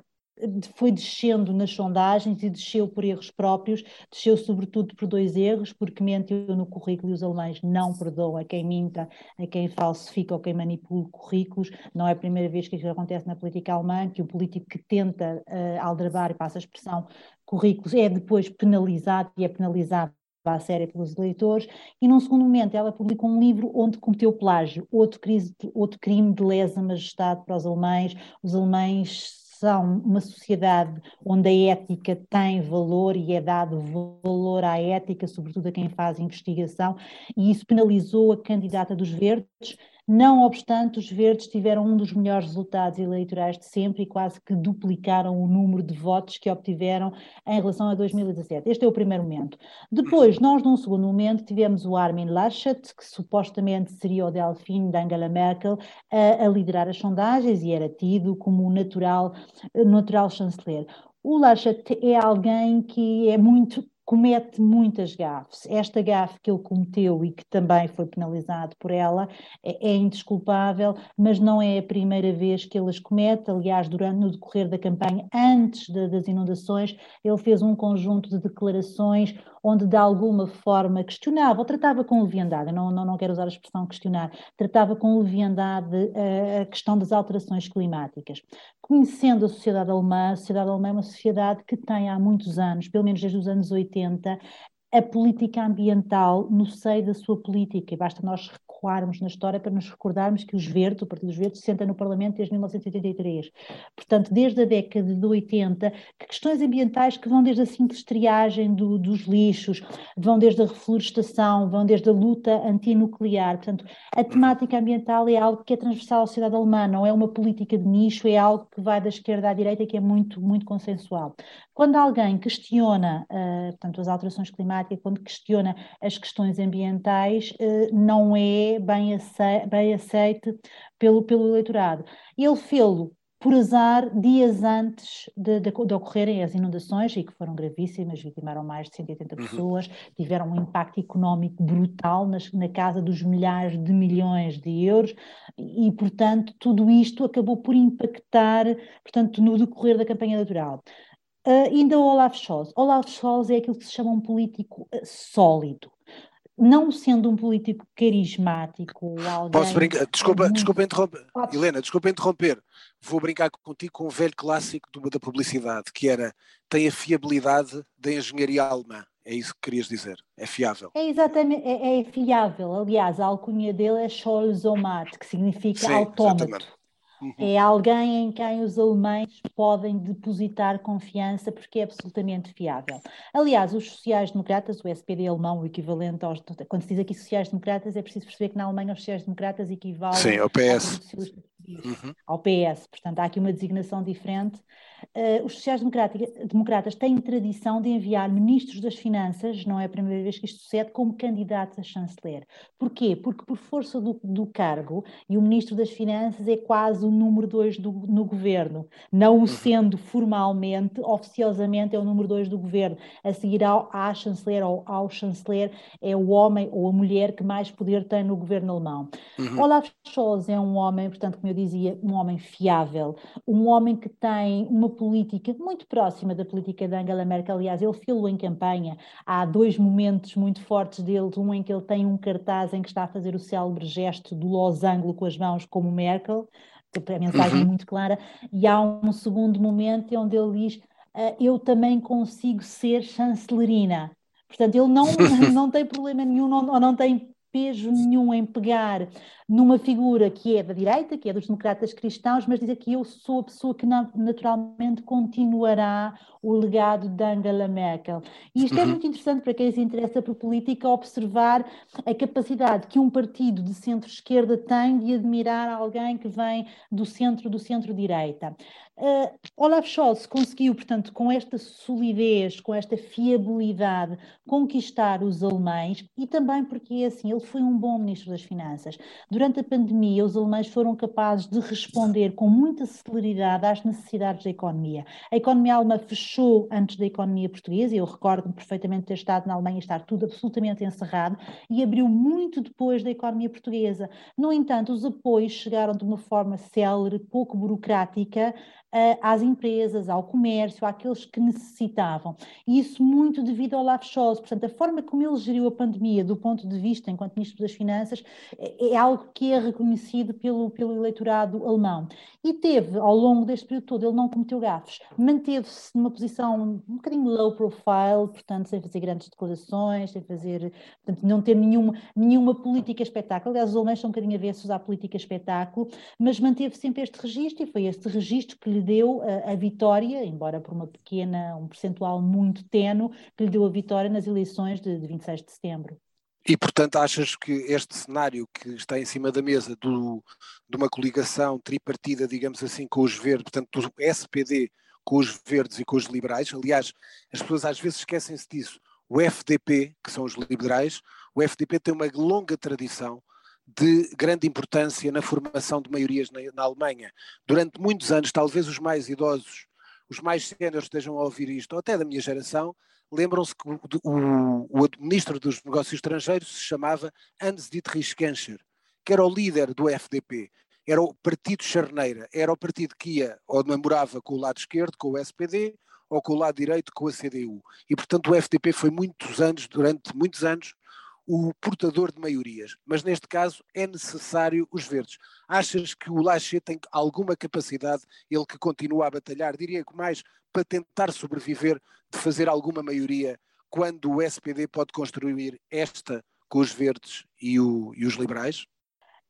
foi descendo nas sondagens e desceu por erros próprios, desceu sobretudo por dois erros, porque mentiu no currículo e os alemães não perdoam a quem minta, a quem falsifica ou quem manipula currículos. Não é a primeira vez que isso acontece na política alemã, que o político que tenta uh, aldrabar, e passa a expressão, currículos é depois penalizado e é penalizado à séria pelos eleitores, e num segundo momento ela publicou um livro onde cometeu plágio, outro, crise, outro crime de lesa majestade para os alemães, os alemães são uma sociedade onde a ética tem valor e é dado valor à ética, sobretudo a quem faz investigação, e isso penalizou a candidata dos Verdes, não obstante, os verdes tiveram um dos melhores resultados eleitorais de sempre e quase que duplicaram o número de votos que obtiveram em relação a 2017. Este é o primeiro momento. Depois, nós, num segundo momento, tivemos o Armin Laschet, que supostamente seria o Delfim de Angela Merkel, a, a liderar as sondagens e era tido como o natural, natural chanceler. O Laschet é alguém que é muito comete muitas gafes. Esta gafe que ele cometeu e que também foi penalizado por ela é, é indesculpável, mas não é a primeira vez que ele as comete. Aliás, durante no decorrer da campanha, antes de, das inundações, ele fez um conjunto de declarações onde de alguma forma questionava, ou tratava com leviandade, não, não, não quero usar a expressão questionar, tratava com leviandade uh, a questão das alterações climáticas. Conhecendo a sociedade alemã, a sociedade alemã é uma sociedade que tem há muitos anos, pelo menos desde os anos 80, a política ambiental no seio da sua política, e basta nós recuarmos na história para nos recordarmos que os Verdes, o Partido dos Verdes, se senta no Parlamento desde 1983. Portanto, desde a década de 80, que questões ambientais que vão desde a simples triagem do, dos lixos, vão desde a reflorestação, vão desde a luta antinuclear. Portanto, a temática ambiental é algo que é transversal à sociedade alemã, não é uma política de nicho, é algo que vai da esquerda à direita e que é muito, muito consensual. Quando alguém questiona, uh, portanto, as alterações climáticas, quando questiona as questões ambientais, uh, não é bem aceite, bem pelo, pelo eleitorado. Ele fê-lo por azar, dias antes de, de, de, ocorrerem as inundações, e que foram gravíssimas, vitimaram mais de 180 uhum. pessoas, tiveram um impacto económico brutal nas, na casa dos milhares de milhões de euros, e, portanto, tudo isto acabou por impactar, portanto, no decorrer da campanha eleitoral. Uh, ainda o Olaf Scholz. Olaf Scholz é aquilo que se chama um político uh, sólido não sendo um político carismático, alguém... Posso brincar? Desculpa, muito... desculpa interromper. Pode. Helena, desculpa interromper. Vou brincar contigo com um velho clássico do, da publicidade, que era tem a fiabilidade da engenharia alemã. É isso que querias dizer? É fiável? É exatamente, é, é fiável. Aliás, a alcunha dele é Scholzomat, que significa Sim, autómato. Exatamente. Uhum. É alguém em quem os alemães podem depositar confiança porque é absolutamente fiável. Aliás, os sociais-democratas, o SPD alemão, o equivalente aos. Quando se diz aqui sociais-democratas, é preciso perceber que na Alemanha os sociais-democratas equivalem Sim, ao PS. Uhum. ao PS. Portanto, há aqui uma designação diferente uh, os sociais-democratas têm tradição de enviar ministros das Finanças, não é a primeira vez que isto sucede, como candidatos a chanceler. Porquê? Porque por força do, do cargo, e o ministro das Finanças é quase o número dois do, no governo, não o uhum. sendo formalmente, oficiosamente é o número dois do governo. A seguir ao, à chanceler ou ao chanceler é o homem ou a mulher que mais poder tem no governo alemão. Uhum. Olaf Scholz é um homem, portanto, como eu dizia, um homem fiável, um homem que tem uma política muito próxima da política de Angela Merkel. Aliás, ele fez-lo em campanha. Há dois momentos muito fortes dele: um em que ele tem um cartaz em que está a fazer o célebre gesto do losango com as mãos, como Merkel, a mensagem uhum. é muito clara, e há um segundo momento onde ele diz: uh, Eu também consigo ser chancelerina. Portanto, ele não, não tem problema nenhum, não, não tem peso nenhum em pegar numa figura que é da direita, que é dos democratas cristãos, mas dizer que eu sou a pessoa que naturalmente continuará o legado de Angela Merkel. E isto é uhum. é muito interessante para quem se interessa por política, observar a capacidade que um partido de centro-esquerda tem de admirar alguém que vem do centro do centro-direita. Uh, Olaf Scholz conseguiu, portanto, com esta solidez, com esta fiabilidade, conquistar os alemães e também porque, assim, ele foi um bom ministro das Finanças. Durante a pandemia, os alemães foram capazes de responder com muita celeridade às necessidades da economia. A economia alemã fechou antes da economia portuguesa, eu recordo-me perfeitamente ter estado na Alemanha e estar tudo absolutamente encerrado, e abriu muito depois da economia portuguesa. No entanto, os apoios chegaram de uma forma célere, pouco burocrática, às empresas, ao comércio, àqueles que necessitavam. E isso muito devido ao Olaf Scholz. Portanto, a forma como ele geriu a pandemia do ponto de vista, enquanto Ministro das Finanças, é, é algo que é reconhecido pelo, pelo eleitorado alemão. E teve, ao longo deste período todo, ele não cometeu gafes, manteve-se numa posição um bocadinho low profile, portanto, sem fazer grandes declarações, sem fazer, portanto, não ter nenhuma, nenhuma política espetáculo. Aliás, os alemães são um bocadinho avessos à política espetáculo, mas manteve sempre este registro e foi este registro que lhe deu a, a, vitória, embora por uma pequena, um percentual muito tenue, que lhe deu a vitória nas eleições de, de 26 de setembro. E, portanto, achas que este cenário que está em cima da mesa do, de uma coligação tripartida, digamos assim, com os verdes, portanto, do SPD com os verdes e com os liberais, aliás, as pessoas às vezes esquecem-se disso, o FDP, que são os liberais, o FDP tem uma longa tradição de grande importância na formação de maiorias na, na Alemanha. Durante muitos anos, talvez os mais idosos, os mais séniores estejam a ouvir isto, ou até da minha geração, lembram-se que o, o, o, ministro dos negócios estrangeiros se chamava Hans-Dietrich Genscher, que era o líder do FDP, era o partido charneira, era o partido que ia ou namorava com o lado esquerdo, com o SPD, ou com o lado direito, com a CDU. E, portanto, o FDP foi muitos anos, durante muitos anos, o portador de maiorias, mas neste caso é necessário os verdes. Achas que o Laschet tem alguma capacidade, ele que continua a batalhar, diria que mais para tentar sobreviver, de fazer alguma maioria, quando o SPD pode construir esta com os verdes e, o, e os liberais?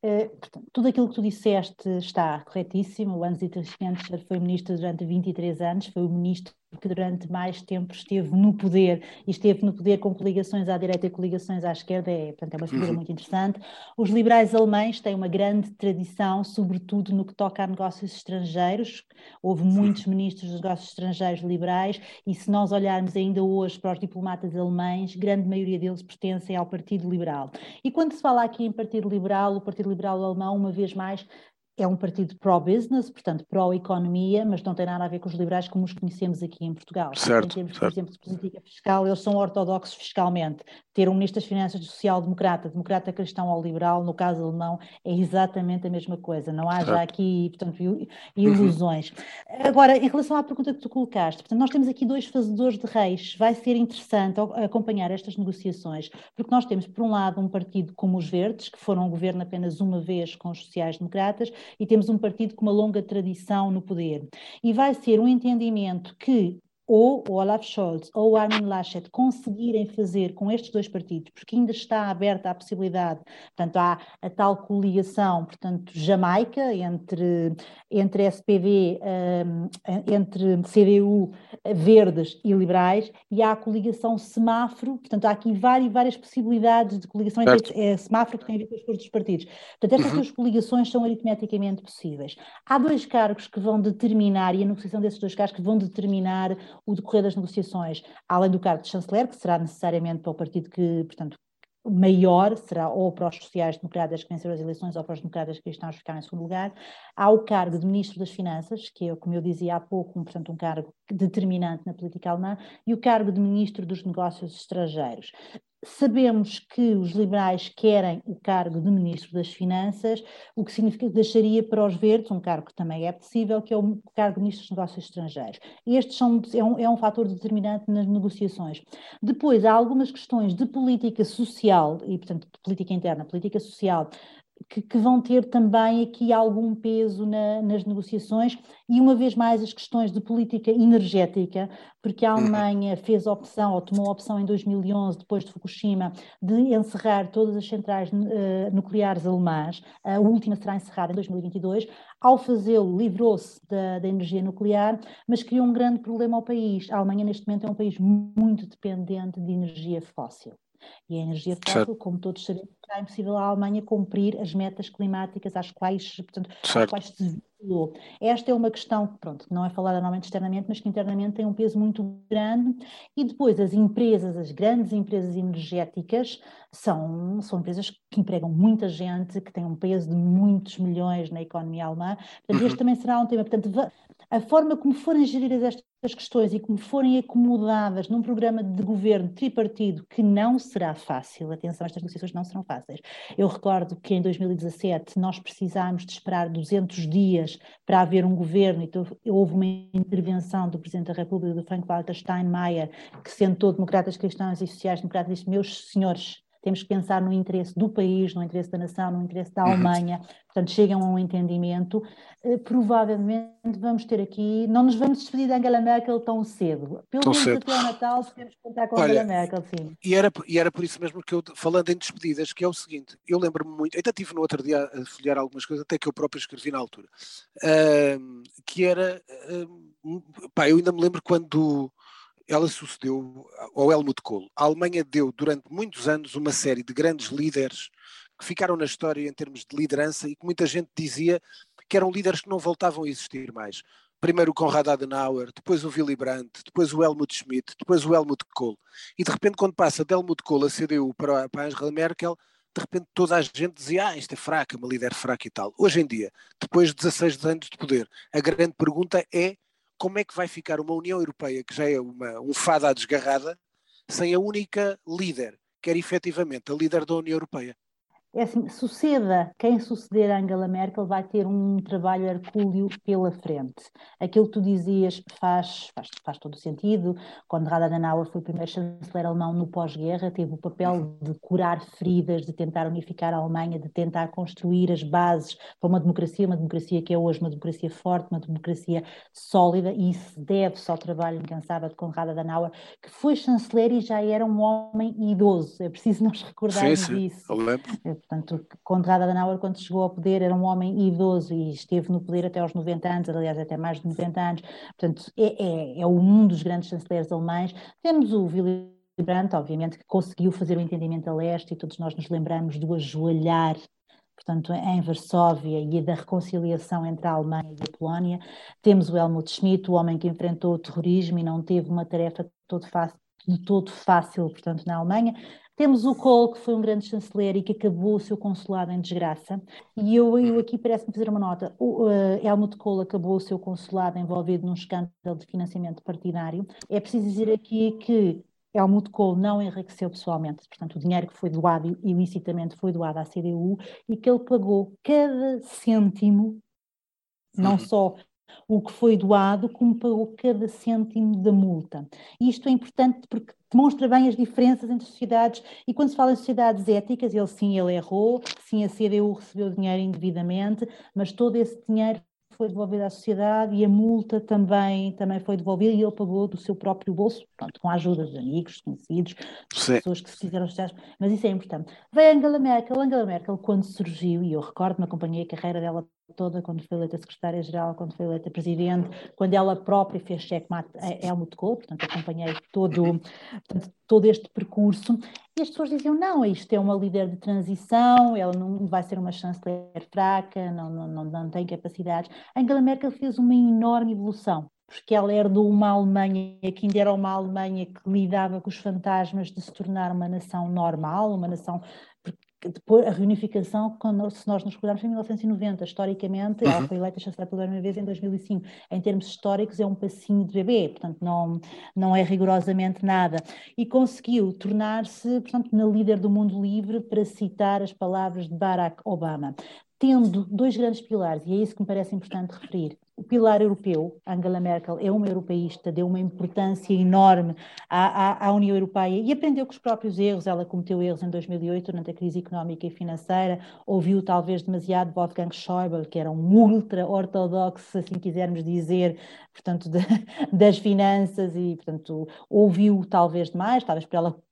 Uh, portanto, tudo aquilo que tu disseste está corretíssimo. O Hans-Dieter Genscher foi ministro durante 23 anos, foi o ministro que durante mais tempo esteve no poder e esteve no poder com coligações à direita e coligações à esquerda, é, portanto, é uma figura uhum. muito interessante. Os liberais alemães têm uma grande tradição, sobretudo no que toca a negócios estrangeiros. Houve muitos ministros dos negócios estrangeiros liberais e se nós olharmos ainda hoje para os diplomatas alemães, grande maioria deles pertencem ao Partido Liberal. E quando se fala aqui em Partido Liberal, o Partido Liberal alemão, uma vez mais, é um partido pró-business, portanto pró-economia, mas não tem nada a ver com os liberais como os conhecemos aqui em Portugal. Certo, em termos, certo. por exemplo, de política fiscal, eles são ortodoxos fiscalmente. Ter um ministro das Finanças social-democrata, democrata cristão ou liberal, no caso alemão, é exatamente a mesma coisa. Não há certo. já aqui, portanto, uhum. ilusões. Uhum. Agora, em relação à pergunta que tu colocaste, portanto, nós temos aqui dois fazedores de reis. Vai ser interessante acompanhar estas negociações, porque nós temos, por um lado, um partido como os Verdes, que foram ao governo apenas uma vez com os sociais-democratas, e temos um partido com uma longa tradição no poder. E vai ser um entendimento que ou o Olaf Scholz ou o Armin Laschet conseguirem fazer com estes dois partidos, porque ainda está aberta a possibilidade, portanto, há a tal coligação, portanto, Jamaica, entre, entre SPD, um, entre CDU, Verdes e Liberais, e há a coligação Semáforo, portanto, há aqui várias, várias possibilidades de coligação entre é, Semáforo que tem a ver com os dos partidos. Portanto, estas uhum. duas coligações são aritmeticamente possíveis. Há dois cargos que vão determinar, e a negociação desses dois cargos que vão determinar o decorrer das negociações, além do cargo de chanceler, que será necessariamente para o partido que, portanto, maior será ou para os sociais-democratas que venceram as eleições ou para os democratas cristãos que ficaram em segundo lugar. Há o cargo de Ministro das Finanças, que é, como eu dizia há pouco, um, portanto, um cargo determinante na política alemã, e o cargo de Ministro dos Negócios Estrangeiros. Sabemos que os liberais querem o cargo de Ministro das Finanças, o que significa que deixaria para os verdes um cargo que também é possível, que é o cargo de Ministro dos Negócios Estrangeiros. Estes são, é, um, é um fator determinante nas negociações. Depois, há algumas questões de política social, e portanto de política interna, política social, que, que, vão ter também aqui algum peso na, nas negociações e uma vez mais as questões de política energética, porque a uhum. Alemanha fez a opção, ou tomou a opção em 2011, depois de Fukushima, de encerrar todas as centrais uh, nucleares alemãs, a última será encerrada em 2022, ao fazê-lo livrou-se da, da, energia nuclear, mas criou um grande problema ao país. A Alemanha neste momento é um país muito dependente de energia fóssil. E a energia fóssil, como todos sabemos, é impossível à Alemanha cumprir as metas climáticas às quais, portanto, às quais se vinculou. Esta é uma questão que, pronto, não é falada normalmente externamente, mas que internamente tem um peso muito grande. E depois as empresas, as grandes empresas energéticas, são, são empresas que empregam muita gente, que têm um peso de muitos milhões na economia alemã. Portanto, uhum. este também será um tema. Portanto, a forma como forem geridas estas questões e como forem acomodadas num programa de governo tripartido que não será fácil, atenção, estas negociações não serão fáceis. Eu recordo que em 2017 nós precisámos de esperar 200 dias para haver um governo e então houve uma intervenção do Presidente da República, do Frank-Walter Steinmeier, que sentou democratas cristãos e sociais-democratas e disse, meus senhores, temos que pensar no interesse do país, no interesse da nação, no interesse da uhum. Alemanha, portanto chegam a um entendimento. Uh, provavelmente vamos ter aqui, não nos vamos despedir de Angela Merkel tão cedo. Pelo menos até o Natal podemos contar com Olha, Angela Merkel, sim. E era, e era por isso mesmo que eu, falando em despedidas, que é o seguinte, eu lembro-me muito, até tive no outro dia a folhear algumas coisas, até que eu próprio escrevi na altura, uh, que era, uh, pá, eu ainda me lembro quando ela sucedeu ao Helmut Kohl. A Alemanha deu durante muitos anos uma série de grandes líderes que ficaram na história em termos de liderança e que muita gente dizia que eram líderes que não voltavam a existir mais. Primeiro o Konrad Adenauer, depois o Willy Brandt, depois o Helmut Schmidt, depois o Helmut Kohl. E de repente quando passa de Helmut Kohl a CDU para, para Angela Merkel, de repente toda a gente dizia, ah, isto é fraca, uma líder fraca e tal. Hoje em dia, depois de 16 anos de poder, a grande pergunta é como é que vai ficar uma União Europeia, que já é uma, um fado à desgarrada, sem a única líder, que era efetivamente a líder da União Europeia é assim, suceda quem suceder a Angela Merkel vai ter um trabalho hercúleo pela frente. Aquilo que tu dizias faz, faz, faz todo o sentido. Quando Adenauer foi o primeiro chanceler alemão no pós-guerra, teve o papel de curar feridas, de tentar unificar a Alemanha, de tentar construir as bases para uma democracia, uma democracia que é hoje uma democracia forte, uma democracia sólida, e isso deve-se ao trabalho incansável de Konrad Adenauer, que foi chanceler e já era um homem idoso. É preciso nós recordarmos sim, sim, isso. Eu lembro portanto, Konrad Adenauer, quando chegou ao poder, era um homem idoso e esteve no poder até aos 90 anos, aliás, até mais de 90 anos, portanto, é, é, é um dos grandes chanceleres alemães. Temos o Willy Brandt, obviamente, que conseguiu fazer o entendimento a leste e todos nós nos lembramos do ajoelhar portanto, em Varsóvia e da reconciliação entre a Alemanha e a Polónia. Temos o Helmut Schmidt, o homem que enfrentou o terrorismo e não teve uma tarefa todo fácil, de todo fácil, portanto, na Alemanha. Temos o Kohl, que foi um grande chanceler e que acabou o seu consulado em desgraça. E eu, eu aqui parece-me fazer uma nota. O uh, Helmut Kohl acabou o seu consulado envolvido num escândalo de financiamento partidário. É preciso dizer aqui que Helmut Kohl não enriqueceu pessoalmente, portanto, o dinheiro que foi doado ilicitamente foi doado à CDU e que ele pagou cada cêntimo, não uhum. só o que foi doado, como pagou cada cêntimo da multa. E isto é importante porque demonstra bem as diferenças entre sociedades, e quando se fala em sociedades éticas, ele sim, ele errou, sim, a CDU recebeu dinheiro indevidamente, mas todo esse dinheiro foi devolvida à sociedade e a multa também, também foi devolvida e ele pagou do seu próprio bolso, pronto, com a ajuda de amigos, conhecidos, Sim. pessoas que se fizeram sociais, mas isso é importante. Veio Angela Merkel, Angela Merkel quando surgiu, e eu recordo-me, acompanhei a carreira dela toda, quando foi eleita secretária-geral, quando foi eleita presidente, quando ela própria fez checkmate a Helmut Kohl, portanto acompanhei todo, portanto, todo este percurso, e as pessoas diziam, não, isto é uma líder de transição, ela não vai ser uma chanceler fraca, não, não, não, não tem capacidades. Angela Merkel fez uma enorme evolução, porque ela herdou uma Alemanha que ainda era uma Alemanha que lidava com os fantasmas de se tornar uma nação normal, uma nação depois a reunificação, quando, se nós nos recordarmos, foi em 1990, historicamente, uhum. ela foi eleita chanceler pela primeira vez em 2005. Em termos históricos, é um passinho de bebê, portanto, não, não é rigorosamente nada. E conseguiu tornar-se, portanto, na líder do mundo livre, para citar as palavras de Barack Obama tendo dois grandes pilares, e é isso que me parece importante referir. O pilar europeu, Angela Merkel é uma europeísta, deu uma importância enorme à, à, à, União Europeia e aprendeu com os próprios erros. Ela cometeu erros em 2008, durante a crise económica e financeira, ouviu talvez demasiado Wolfgang Schäuble, que era um ultra-ortodoxo, se assim quisermos dizer, portanto, de, das finanças e, portanto, ouviu talvez demais, talvez por ela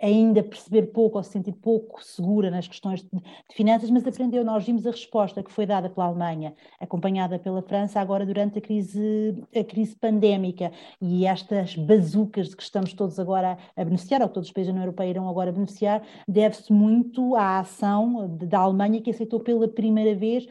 ainda perceber pouco ou se sentir pouco segura nas questões de, de, finanças, mas aprendeu. Nós vimos a resposta que foi dada pela Alemanha, acompanhada pela França, agora durante a crise, a crise pandémica e estas bazucas de que estamos todos agora a, a beneficiar, ou que todos os países da União Europeia irão agora beneficiar, deve-se muito à ação da Alemanha que aceitou pela primeira vez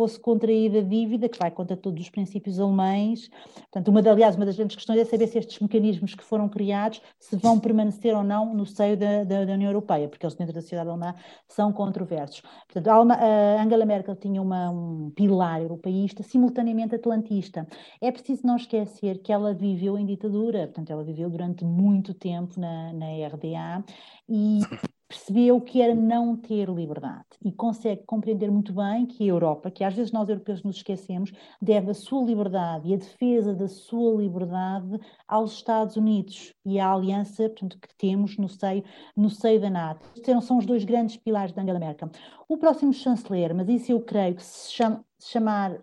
fosse contraída dívida, que vai contra todos os princípios alemães. Portanto, uma, aliás, uma das grandes questões é saber se estes mecanismos que foram criados se vão permanecer ou não no seio da, da, da União Europeia, porque eles dentro da sociedade alemã são controversos. Portanto, a Angela Merkel tinha uma, um pilar europeísta, simultaneamente atlantista. É preciso não esquecer que ela viveu em ditadura, portanto, ela viveu durante muito tempo na, na RDA e percebeu o que era não ter liberdade e consegue compreender muito bem que a Europa, que às vezes nós europeus nos esquecemos, deve a sua liberdade e a defesa da sua liberdade aos Estados Unidos e à aliança portanto, que temos no seio, no seio da NATO. Estes são os dois grandes pilares de Angela Merkel. O próximo chanceler, mas isso eu creio que se, se chamar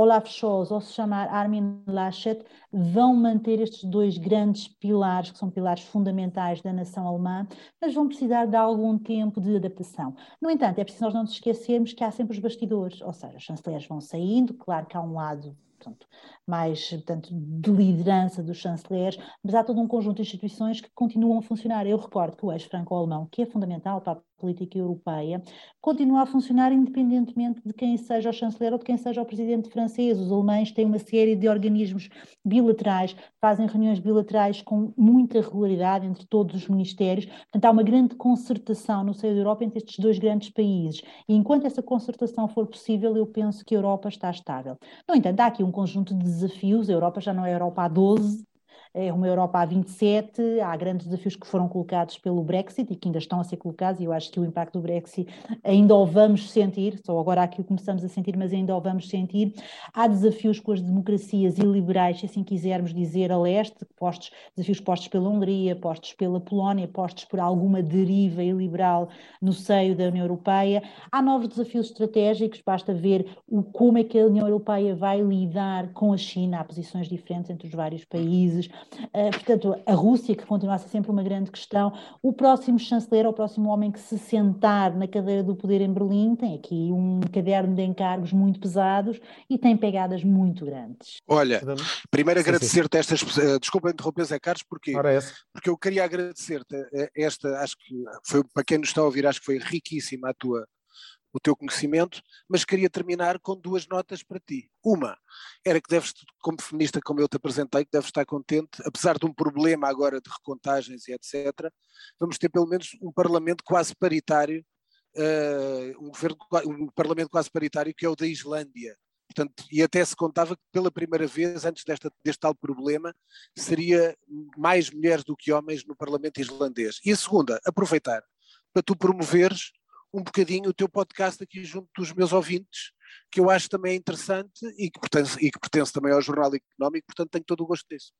Olaf Scholz ou se chamar Armin Laschet vão manter estes dois grandes pilares, que são pilares fundamentais da nação alemã, mas vão precisar de algum tempo de adaptação. No entanto, é preciso nós não nos esquecermos que há sempre os bastidores, ou seja, os chanceleres vão saindo, claro que há um lado portanto, mais portanto, de liderança dos chanceleres, mas há todo um conjunto de instituições que continuam a funcionar. Eu recordo que o eixo franco-alemão, que é fundamental para a política europeia, continua a funcionar independentemente de quem seja o chanceler ou de quem seja o presidente francês. Os alemães têm uma série de organismos bilaterais, fazem reuniões bilaterais com muita regularidade entre todos os ministérios. Portanto, há uma grande concertação no seio da Europa entre estes dois grandes países. E enquanto essa concertação for possível, eu penso que a Europa está estável. No entanto, há aqui um conjunto de desafios. A Europa já não é a Europa há 12, é uma Europa a 27, há grandes desafios que foram colocados pelo Brexit e que ainda estão a ser colocados, e eu acho que o impacto do Brexit ainda o vamos sentir, só agora aqui o começamos a sentir, mas ainda o vamos sentir. Há desafios com as democracias iliberais, se assim quisermos dizer, a leste, postos, desafios postos pela Hungria, postos pela Polónia, postos por alguma deriva iliberal no seio da União Europeia. Há novos desafios estratégicos, basta ver o, como é que a União Europeia vai lidar com a China, há posições diferentes entre os vários países portanto, a Rússia, que continua a ser sempre uma grande questão, o próximo chanceler, o próximo homem que se sentar na cadeira do poder em Berlim, tem aqui um caderno de encargos muito pesados e tem pegadas muito grandes. Olha, primeiro agradecer-te estas. Uh, desculpa interromper, Zé Carlos, porque, porque eu queria agradecer-te esta, acho que foi para quem nos está a ouvir, acho que foi riquíssima a tua o teu conhecimento, mas queria terminar com duas notas para ti. Uma, era que deves, como feminista, como eu te apresentei, que deves estar contente, apesar de um problema agora de recontagens e etc., vamos ter pelo menos um parlamento quase paritário, uh, um, governo, um parlamento quase paritário que é o da Islândia. Portanto, e até se contava que pela primeira vez, antes desta, deste tal problema, seria mais mulheres do que homens no Parlamento islandês. E a segunda, aproveitar para tu promoveres um bocadinho o teu podcast aqui junto dos meus ouvintes, que eu acho também interessante e que pertence, e que pertence também ao Jornal Económico, portanto tenho todo o gosto disso.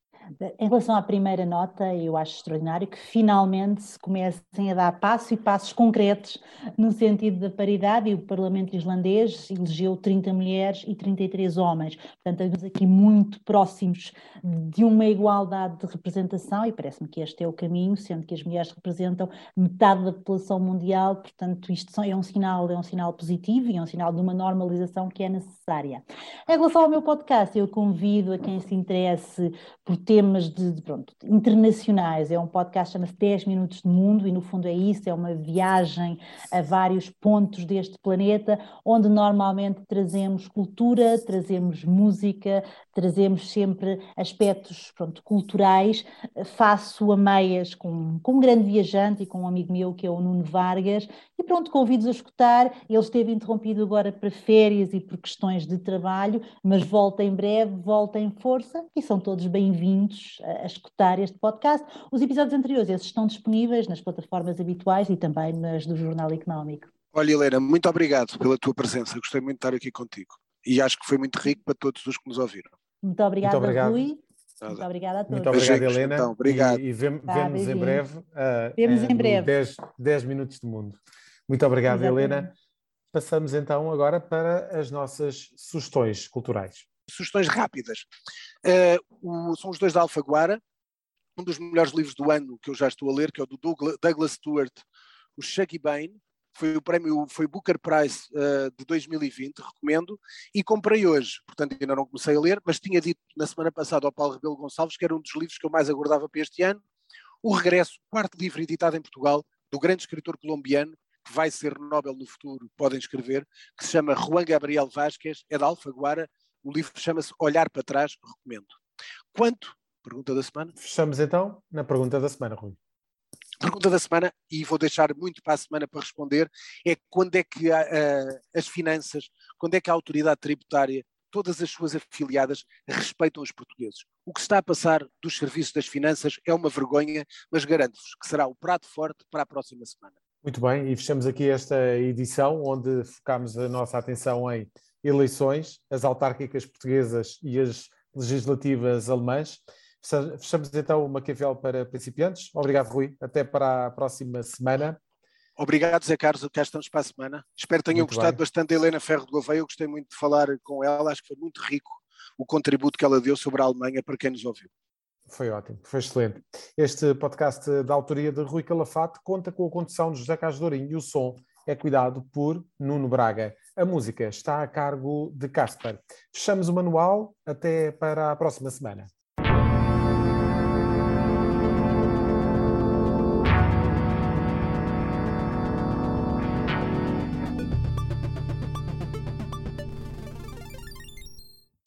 Em relação à primeira nota, eu acho extraordinário que finalmente se comecem a dar passo e passos concretos no sentido da paridade e o Parlamento islandês elegeu 30 mulheres e 33 homens. Portanto, estamos aqui muito próximos de uma igualdade de representação e parece-me que este é o caminho, sendo que as mulheres representam metade da população mundial, portanto isto é um sinal, é um sinal positivo e é um sinal de uma normalização que é necessária. Em relação ao meu podcast, eu convido a quem se interesse por temas de, pronto, internacionais. É um podcast chama-se 10 Minutos de Mundo e, no fundo, é isso: é uma viagem a vários pontos deste planeta, onde normalmente trazemos cultura, trazemos música, trazemos sempre aspectos pronto, culturais. Faço a meias com, com um grande viajante e com um amigo meu que é o Nuno Vargas, e pronto, convido-os a escutar. Ele esteve interrompido agora para férias e por questões de trabalho, mas volta em breve, volta em força e são todos bem-vindos bem-vindos a, a, escutar este podcast. Os episódios anteriores esses estão disponíveis nas plataformas habituais e também nas do Jornal Económico. Olha, Helena, muito obrigado pela tua presença. Gostei muito de estar aqui contigo. E acho que foi muito rico para todos os que nos ouviram. Muito obrigada, muito obrigado. Rui. Muito obrigada a todos. Muito obrigado, Helena. Então, obrigado. E, e vemos, tá, vemos em breve. Uh, vemos em breve. 10, 10 minutos de mundo. Muito obrigado, Exatamente. Helena. Passamos então agora para as nossas sugestões culturais sugestões rápidas. Uh, o, são os dois da Alfaguara, um dos melhores livros do ano que eu já estou a ler, que é o do Douglas, Stewart, o Shaggy Bane, foi o prémio, foi Booker Prize uh, de 2020, recomendo, e comprei hoje, portanto ainda não comecei a ler, mas tinha dito na semana passada ao Paulo Rebelo Gonçalves que era um dos livros que eu mais aguardava para este ano, O Regresso, quarto livro editado em Portugal, do grande escritor colombiano, que vai ser Nobel no futuro, podem escrever, que se chama Juan Gabriel Vázquez, é da Alfaguara, o livro chama-se Olhar para Trás, recomendo. Quanto? Pergunta da semana. Fechamos então na pergunta da semana, Rui. Pergunta da semana, e vou deixar muito para a semana para responder, é quando é que a, a, as finanças, quando é que a autoridade tributária, todas as suas afiliadas, respeitam os portugueses. O que está a passar dos serviços das finanças é uma vergonha, mas garanto-vos que será o prato forte para a próxima semana. Muito bem, e fechamos aqui esta edição onde focamos a nossa atenção em eleições, as autárquicas portuguesas e as legislativas alemãs. Fechamos então o Maquiavel para principiantes. Obrigado, Rui. Até para a próxima semana. Obrigado, Zé Carlos. Cá estamos para a semana. Espero que tenham muito gostado bem. bastante da Helena Ferro de Gouveia. Eu gostei muito de falar com ela. Acho que foi muito rico o contributo que ela deu sobre a Alemanha para quem nos ouviu. Foi ótimo, foi excelente. Este podcast da autoria de Rui Calafate conta com a condução de José Carlos Dourinho e o som é cuidado por Nuno Braga. A música está a cargo de Casper. Fechamos o manual. Até para a próxima semana.